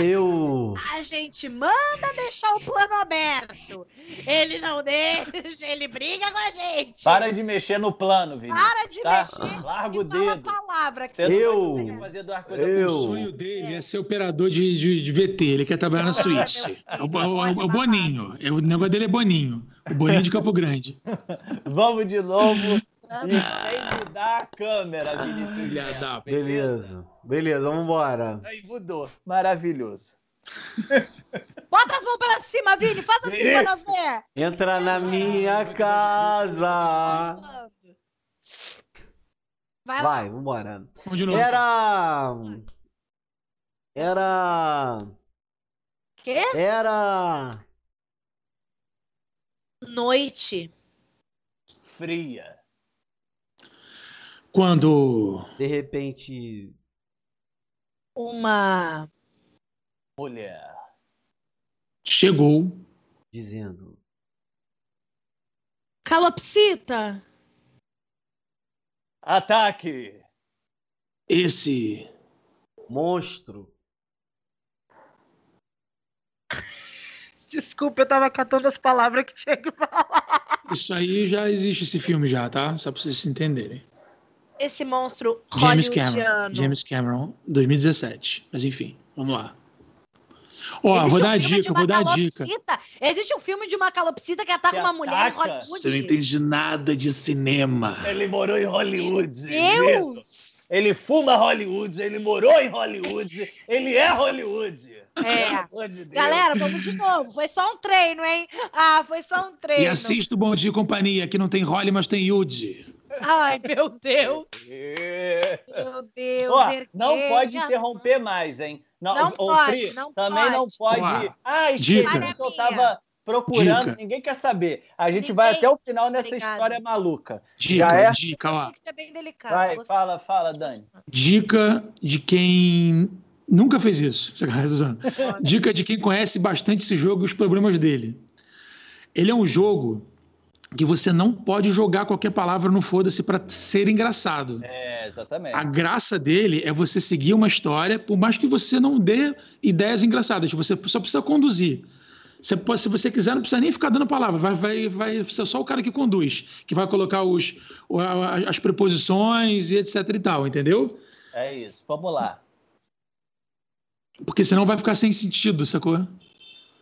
Eu. a gente manda deixar o plano aberto. Ele não deixa, ele briga com a gente. Para de mexer no plano, Vinícius. Para de tá? mexer Larga o dedo. palavra que Eu- fazer duas coisas eu- o sonho dele é ser operador de, de, de VT. Ele quer trabalhar na Suíça. É o, é o- é o Boninho. É, o negócio dele é Boninho. O Boninho de Campo Grande. Vamos de novo. E sem mudar a câmera, Vinícius. Da- Beleza. Beleza, vamos embora. Aí mudou. Maravilhoso. Bota as mãos pra cima, Vini. Faz assim pra nós ver. Entra na minha casa. Vai lá. Vai, vambora. Vamos de novo. Era. Era. Quê? Era. Noite. Fria. Quando De repente. Uma. Mulher. chegou Dizendo. Calopsita. Ataque. esse Monstro. Desculpa, eu tava catando as palavras que tinha que falar. Isso aí já existe esse filme já, tá? Só pra vocês entenderem. Esse monstro James Cameron. James Cameron, 2017. Mas enfim, vamos lá. Ó, Existe vou um dar a dica, vou dar a dica. Existe um filme de uma calopsita que ataca Que uma mulher em ataca? Hollywood. Você não entende nada de cinema. Ele morou em Hollywood. Deus! Ele fuma Hollywood, ele morou em Hollywood, ele é Hollywood. É. Pelo amor de Deus. Galera, vamos de novo. Foi só um treino, hein? Ah, foi só um treino. E assista o Bom Dia e Companhia, que não tem Holly, mas tem Yude. Ai, meu Deus. Meu Deus. Ó, não pode interromper mais, hein? Não ô, pode, Pri, não também não pode. Ah, dica. esqueci que eu tava procurando, Dica. ninguém quer saber. A gente Ninguém. vai até o final nessa Obrigada. história maluca. Dica, Já é? dica, ser bem delicado. Vai, Você- fala, fala, Dani. Dica de quem nunca fez isso. Olha, Dica de quem conhece bastante esse jogo e os problemas dele. Ele é um jogo que você não pode jogar qualquer palavra no foda-se pra ser engraçado. É, exatamente. A graça dele é você seguir uma história, por mais que você não dê ideias engraçadas, você só precisa conduzir. Você pode, se você quiser, não precisa nem ficar dando palavra, vai, vai, vai ser só o cara que conduz, que vai colocar os, as preposições e etc e tal, entendeu? É isso. Vamos lá. Porque senão vai ficar sem sentido, sacou?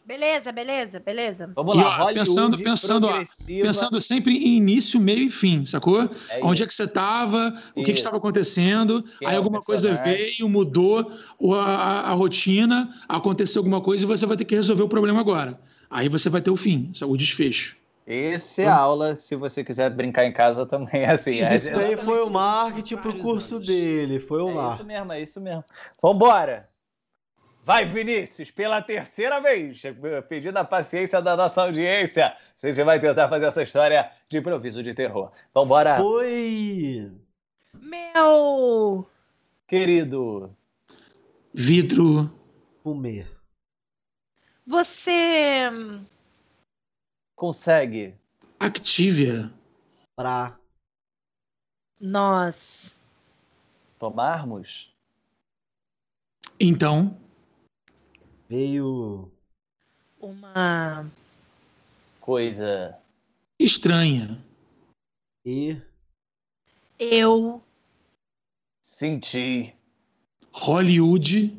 Beleza, beleza, beleza. Vamos E, lá, ó, Hollywood, pensando, pensando, ó, progressiva. pensando sempre em início, meio e fim, sacou? É Onde é isso. que você estava, o que que Isso. estava acontecendo, Quem aí é alguma coisa veio, mudou a, a- a rotina, aconteceu alguma coisa e você vai ter que resolver o problema agora. Aí você vai ter o fim, o desfecho. Esse é a aula, se você quiser brincar em casa também é assim. É, Isso daí foi o marketing pro curso dele. Foi o é isso marketing. mesmo, é isso mesmo. Vambora! Vai, Vinícius, pela terceira vez, pedindo a paciência da nossa audiência. A gente vai tentar fazer essa história de improviso de terror. Vambora, Foi. Meu. querido. Vidro, Comer. Você. Consegue Activia, Pra. Nós. tomarmos então, Veio. Uma. coisa estranha, E. Eu. sentir Hollywood,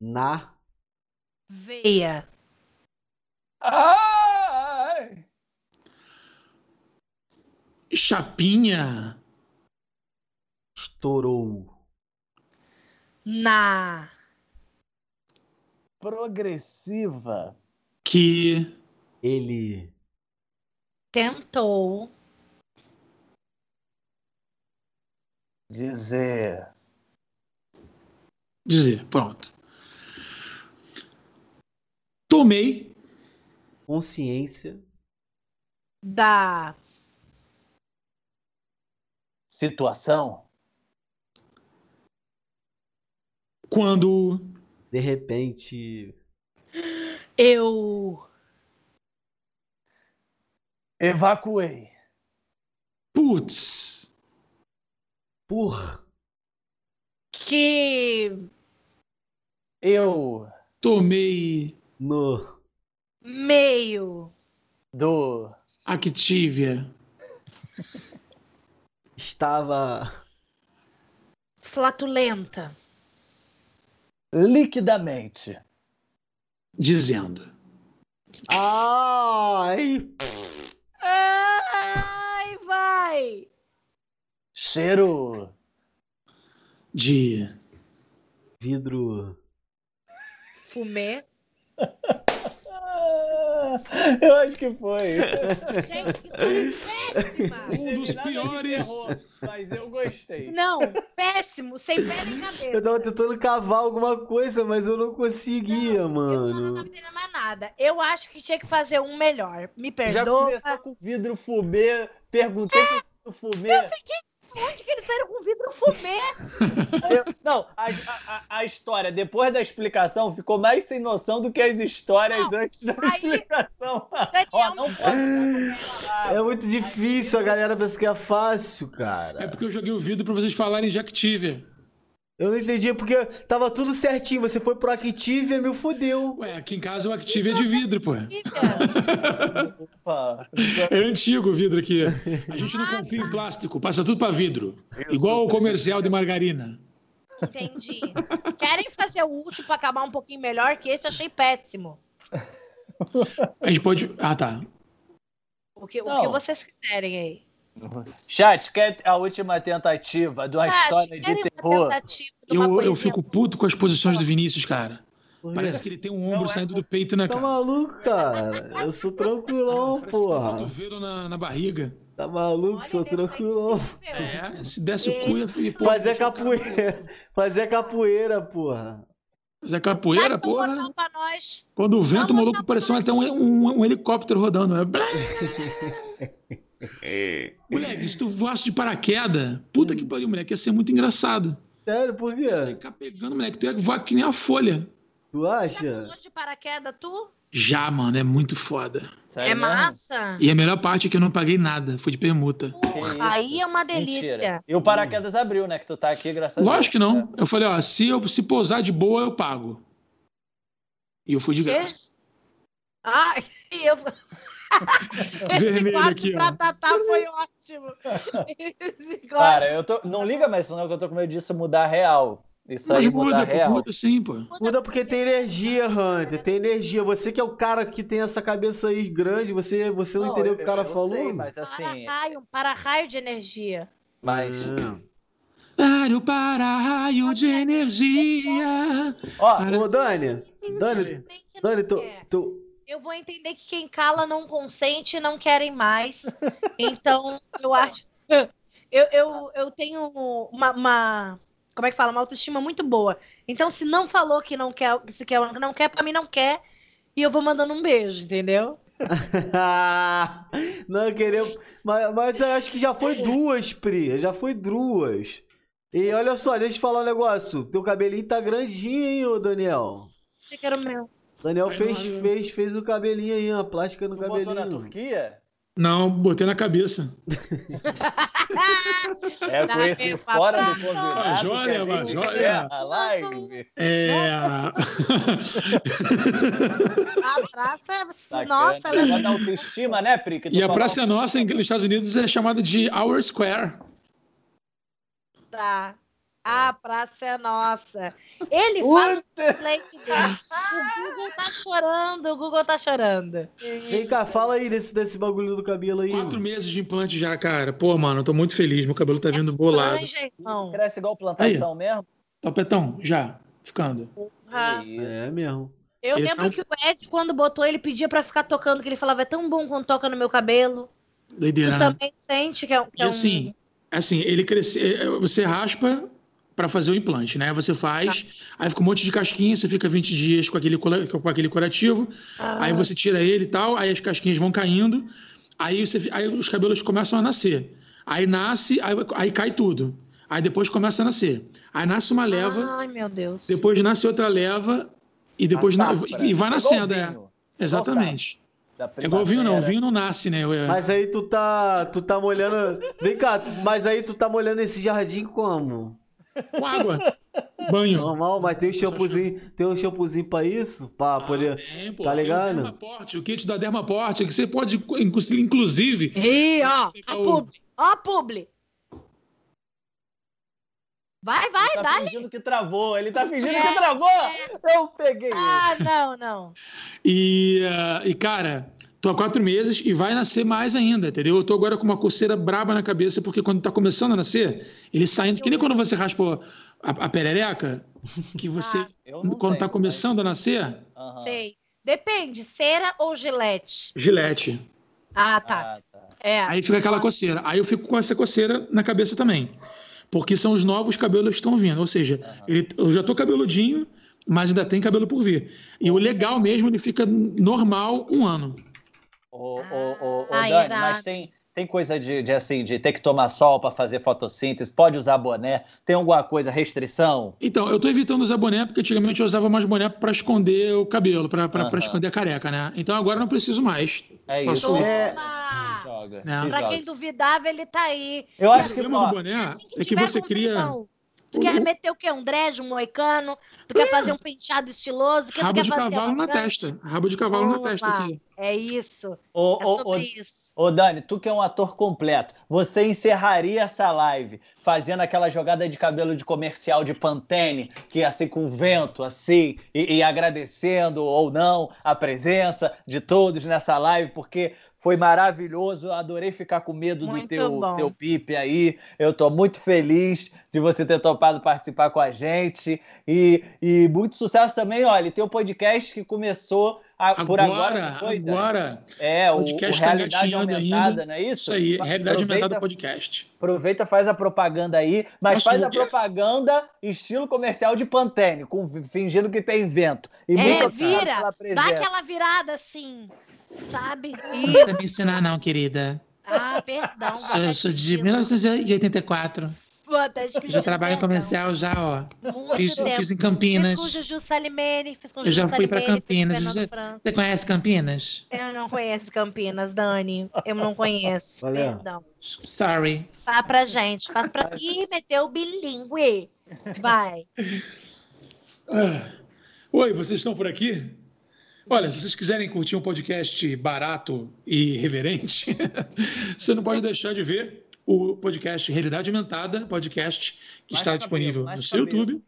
Na. Veia. Ai! chapinha, Estourou. Na. Progressiva que Ele. Tentou. dizer dizer, pronto. Tomei Consciência. Da. situação quando De repente. Eu. evacuei putz, Por. Que. eu tomei No. Meio. do Activia, Estava. Flatulenta. Liquidamente dizendo. Ai! Ai, vai. cheiro De Vidro. Fumê. Eu acho que foi Gente, que péssima. um dos piores. terror, mas eu gostei Não, péssimo, sem pé nem cabeça. Eu tava tentando cavar alguma coisa, mas eu não conseguia, Eu já não mano. tava entendendo mais nada. Eu acho que tinha que fazer um melhor. Me já perdoa. começou com vidro fumê perguntei pro vidro fumê Onde que eles saíram com vidro fumê? Eu- não, a, a- a- história, depois da explicação, ficou mais sem noção do que as histórias Não, antes da aí- explicação. Daniel, não pode. É muito difícil, a galera pensa que é fácil, É cara. porque eu joguei o vídeo pra vocês falarem de Activia. Eu não entendi porque tava tudo certinho. Você foi pro Activia e me fudeu. Ué, aqui em casa o Activia é de vidro, pô. Opa. É antigo o vidro aqui. A gente não confia em plástico, passa tudo pra vidro. Igual o comercial de margarina. entendi. Querem fazer o último pra acabar um pouquinho melhor que esse? Eu achei péssimo. A gente pode. Ah, tá. O que, o que vocês quiserem aí. Chat, quer a última tentativa de uma Tati, história de terror? de Eu, eu fico puto com as posições do Vinícius, cara. Parece que ele tem um ombro Não é- saindo do peito, né, Tá cara? maluco, cara? Eu sou tranquilão, Parece que tem um porra. cotovelo na, na barriga. Tá maluco? Olha, Sou é tranquilão. É, se desse o cu, ia pô, Fazer o capoeira. Fazer capoeira, porra. Fazer capoeira, porra. botão pra nós. Quando o vento Vamos maluco parecia até um, um- um helicóptero rodando. Né? Blá! moleque, se tu voasse de paraquedas, puta que pariu, moleque, ia ser muito engraçado. Sério, por Ia quê? ficar pegando, moleque, tu ia voar que nem a folha. Tu acha? de paraquedas, tu? Já, mano, é muito foda. Sério é mesmo? massa? E a melhor parte é que eu não paguei nada, foi de permuta. Porra, aí é uma delícia. Mentira. E o paraquedas abriu, né? Que tu tá aqui, graças a Deus. Lógico que não. Eu falei, ó, se eu se pousar de boa, eu pago. E eu fui de graça. Ah, e eu... Esse Vermelho quadro aqui, ó. pra Tatá foi ótimo. Cara, eu tô. Não liga mais isso, não, que eu tô com medo disso mudar real. Isso aí muda, muda, real. muda sim, pô. Muda porque tem energia, Hunter. Tem energia. Você que é o cara que tem essa cabeça aí grande, você, você não, entendeu o que o cara falou? Sei, mas assim, Para-raio, um para-raio de energia. mas Dário para raio de energia. ó, Ô, Dani, Dani, não Dani, tu, Eu vou entender que quem cala não consente e não querem mais. Então, eu acho. Eu, eu, eu tenho uma, uma- Como é que fala? Uma autoestima muito boa. Então, se não falou que não quer, que se quer ou não quer, pra mim não quer. E eu vou mandando um beijo, entendeu? não queria. Mas, mas eu acho que já foi duas, Pri. Já foi duas. E olha só, deixa eu te falar um negócio. Teu cabelinho tá grandinho, hein, ô Daniel? Achei que era o meu. Daniel fez, não, não. fez, fez o cabelinho aí, uma plástica no tu botou na cabelinho. Turquia? Não, botei na cabeça. É com Na esse mesma fora do convidado Ah, joia, que a mas gente joia. a live. É. A praça é. Bacana. Nossa, ela é da autoestima, né, Pri? E a. Praça Nossa em- nos Estados Unidos é chamada de Our Square. Tá. A praça é nossa. Ele faz Puta! o play dele. O Google tá chorando, o Google tá chorando. Vem cá, fala aí desse, desse bagulho do cabelo aí. Quatro mano. meses de implante já, cara. Pô, mano, eu tô muito feliz. Meu cabelo tá vindo bolado. Irmão. Cresce igual plantação mesmo? Topetão, já. Ficando. É mesmo. Eu Ele lembro não- que o Ed, quando botou, ele pedia pra ficar tocando, que ele falava, é tão bom quando toca no meu cabelo. Doideira, Tu né? também sente que é, que E é um... assim, assim, ele cresce, é, você raspa para fazer o implante, né? Você faz, aí fica um monte de casquinha, você fica 20 dias com aquele, com aquele curativo, Ah, aí você tira ele e tal, aí as casquinhas vão caindo, aí, você, aí os cabelos começam a nascer. Aí nasce, aí, aí cai tudo. Aí depois começa a nascer. Aí nasce uma leva, Ai, meu Deus. depois nasce outra leva, e depois A na- safra. e vai Igual nascendo, é. vinho, Exatamente. É igual vinho, não. primavera. Vinho não nasce, né? Eu- Mas aí tu tá. Tu tá molhando. Vem cá, tu- mas aí tu tá molhando esse jardim como? Com água. Banho. Normal, mas tem um shampoozinho, tem um shampoozinho pra isso? Pra poder. Tem, pô. Tá ligado? O Dermaporte, o kit da Dermaporte, que você pode, inclu- inclusive. Ih, ó, a o- publi. Ó a publi. Vai, vai, Ele tá dá. fingindo que travou. Ele tá fingindo É, que travou. Eu peguei. Ah, não, não. E, ah, e, cara, tô há quatro meses e vai nascer mais ainda, entendeu? Eu tô agora com uma coceira braba na cabeça, porque quando tá começando a nascer, ele saindo, que nem quando você raspa a, a perereca, que você, Ah, quando tá tenho, começando a nascer, mas- Aham. Sei. Depende, cera ou gilete? gilete. Ah, tá. Ah, tá. É. Aí fica aquela coceira. Aí eu fico com essa coceira na cabeça também. Porque são os novos cabelos que estão vindo. Ou seja, Aham. ele, eu já tô cabeludinho, mas ainda tem cabelo por vir. E o legal mesmo, ele fica normal um ano. Ô, ô, ô, ô, Ah, Dani, irado. mas tem, tem coisa de, de, assim, de ter que tomar sol para fazer fotossíntese, pode usar boné, tem alguma coisa, restrição? Então, eu tô evitando usar boné, porque antigamente eu usava mais boné para esconder o cabelo, para Aham. esconder a careca, né? Então agora eu não preciso mais. É Posso- isso. É. Joga. Se Pra joga. quem duvidava, ele tá aí. Eu O acho que problema ó, do boné Assim é que você com cria. Tu o- quer o meter o quê? Um dread, um moicano? Tu quer fazer um penteado estiloso? O que tu rabo quer de fazer? cavalo na testa. Rabo de cavalo na Toma. testa aqui. É isso. ô, É sobre ô, isso. Ô, Dani, tu que é um ator completo, você encerraria essa live fazendo aquela jogada de cabelo de comercial de Pantene, que ia assim com vento, assim, e, e agradecendo ou não a presença de todos nessa live, porque foi maravilhoso. Eu adorei ficar com medo do Muito teu, bom. teu pipe aí. Eu tô muito feliz de você ter topado participar com a gente. E, e muito sucesso também, olha, tem um podcast que começou a- por agora. Agora, não foi, agora, É, o, o podcast tá Realidade engatinhando Aumentada, ainda. não é isso? isso aí, realidade aproveita, aumentada podcast. aproveita, faz a propaganda aí, mas Posso faz a propaganda estilo comercial de Pantene, com, fingindo que tem vento. E É, vira, Dá aquela virada assim, sabe? Não precisa me Isso. ensinar, não, querida. Ah, perdão. Sou, sou de Pô, 1984. Já trabalho comercial já, ó. Muito Fiz, tempo. fiz em Fiz com o Campinas. Juju Salimene, fiz com o Eu já Juju fui o Campinas. Fernando Você- conhece Campinas? Eu não conheço Campinas, Dani. Eu não conheço. Olha. Perdão. Sorry. Fala pra gente. Faz pra... Ih, meteu o bilíngue. Vai. Ah. Oi, vocês estão por aqui? Olha, se vocês quiserem curtir um podcast barato e reverente, você não pode deixar de ver o podcast Realidade Aumentada, podcast que Mais está cabelo, disponível no seu cabelo. YouTube,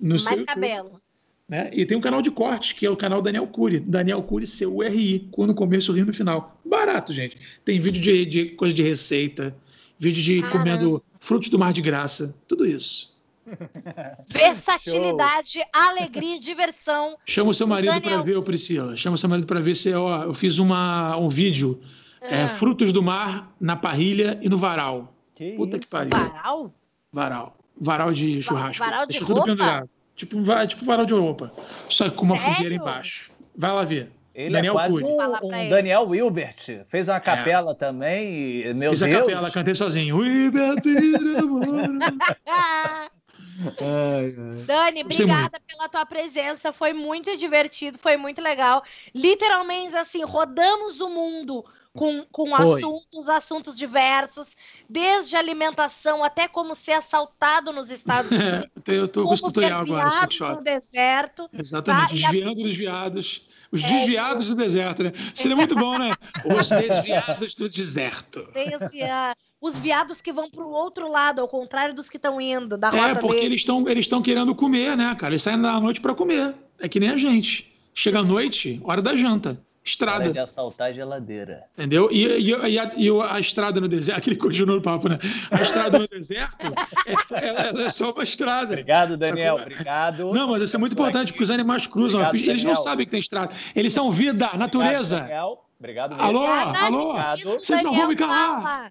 No Mais seu- cabelo. né? E tem um canal de cortes, que é o canal Daniel Cury. Daniel Cury, C-U-R-I. Com no começo, ri no final. Barato, gente. Tem vídeo de, de coisa de receita, vídeo de Caramba. comendo frutos do mar de graça. Tudo isso. Versatilidade, alegria e diversão. Chama o seu marido para ver, ô Priscila. Chama o seu marido para ver se ó, eu fiz uma, um vídeo. É, Ah, frutos do mar na parrilha e no varal. Que Puta que isso? pariu. varal? Varal. Varal de churrasco. varal de Deixa tudo roupa? pendurado. Tipo, um tipo varal de roupa. Só que com uma Sério? fogueira embaixo. Vai lá ver. Ele Daniel é quase Cury. um, um ele. Daniel Wilbert. Fez uma capela também. E, meu Fiz a Deus. capela, cantei sozinho. Ah, Ai, ai. Dani, Gostei obrigada pela tua presença. Foi muito divertido, foi muito legal. Literalmente, assim, rodamos o mundo com, com Foi. assuntos, assuntos diversos, desde alimentação até como ser assaltado nos Estados Unidos. É, eu tô com como tutorial agora, no deserto. Exatamente, Tá, e a- desviando dos viados. Os É, desviados do deserto, né? Seria muito bom, né? Os desviados do deserto. Os, via- os viados que vão para o outro lado, ao contrário dos que estão indo, da É, rota porque deles. eles estão eles querendo comer, né, cara? Eles saem da noite para comer. É que nem a gente. Chega à noite, hora da janta. Hora Estrada. de assaltar a geladeira. Entendeu? E, e, e a, e a estrada no deserto, aquele continuou no papo, né? A estrada no deserto é, ela- ela é só uma estrada. Obrigado, Daniel. Sacou? Obrigado. Não, mas isso é muito Por importante, aqui. porque os animais cruzam. Obrigado, eles não Daniel. sabem que tem estrada. Eles são vida, natureza. Obrigado, Daniel. Obrigado mesmo. Alô, Obrigada, alô? Obrigado. Isso, Vocês não vão me Daniel calar. fala.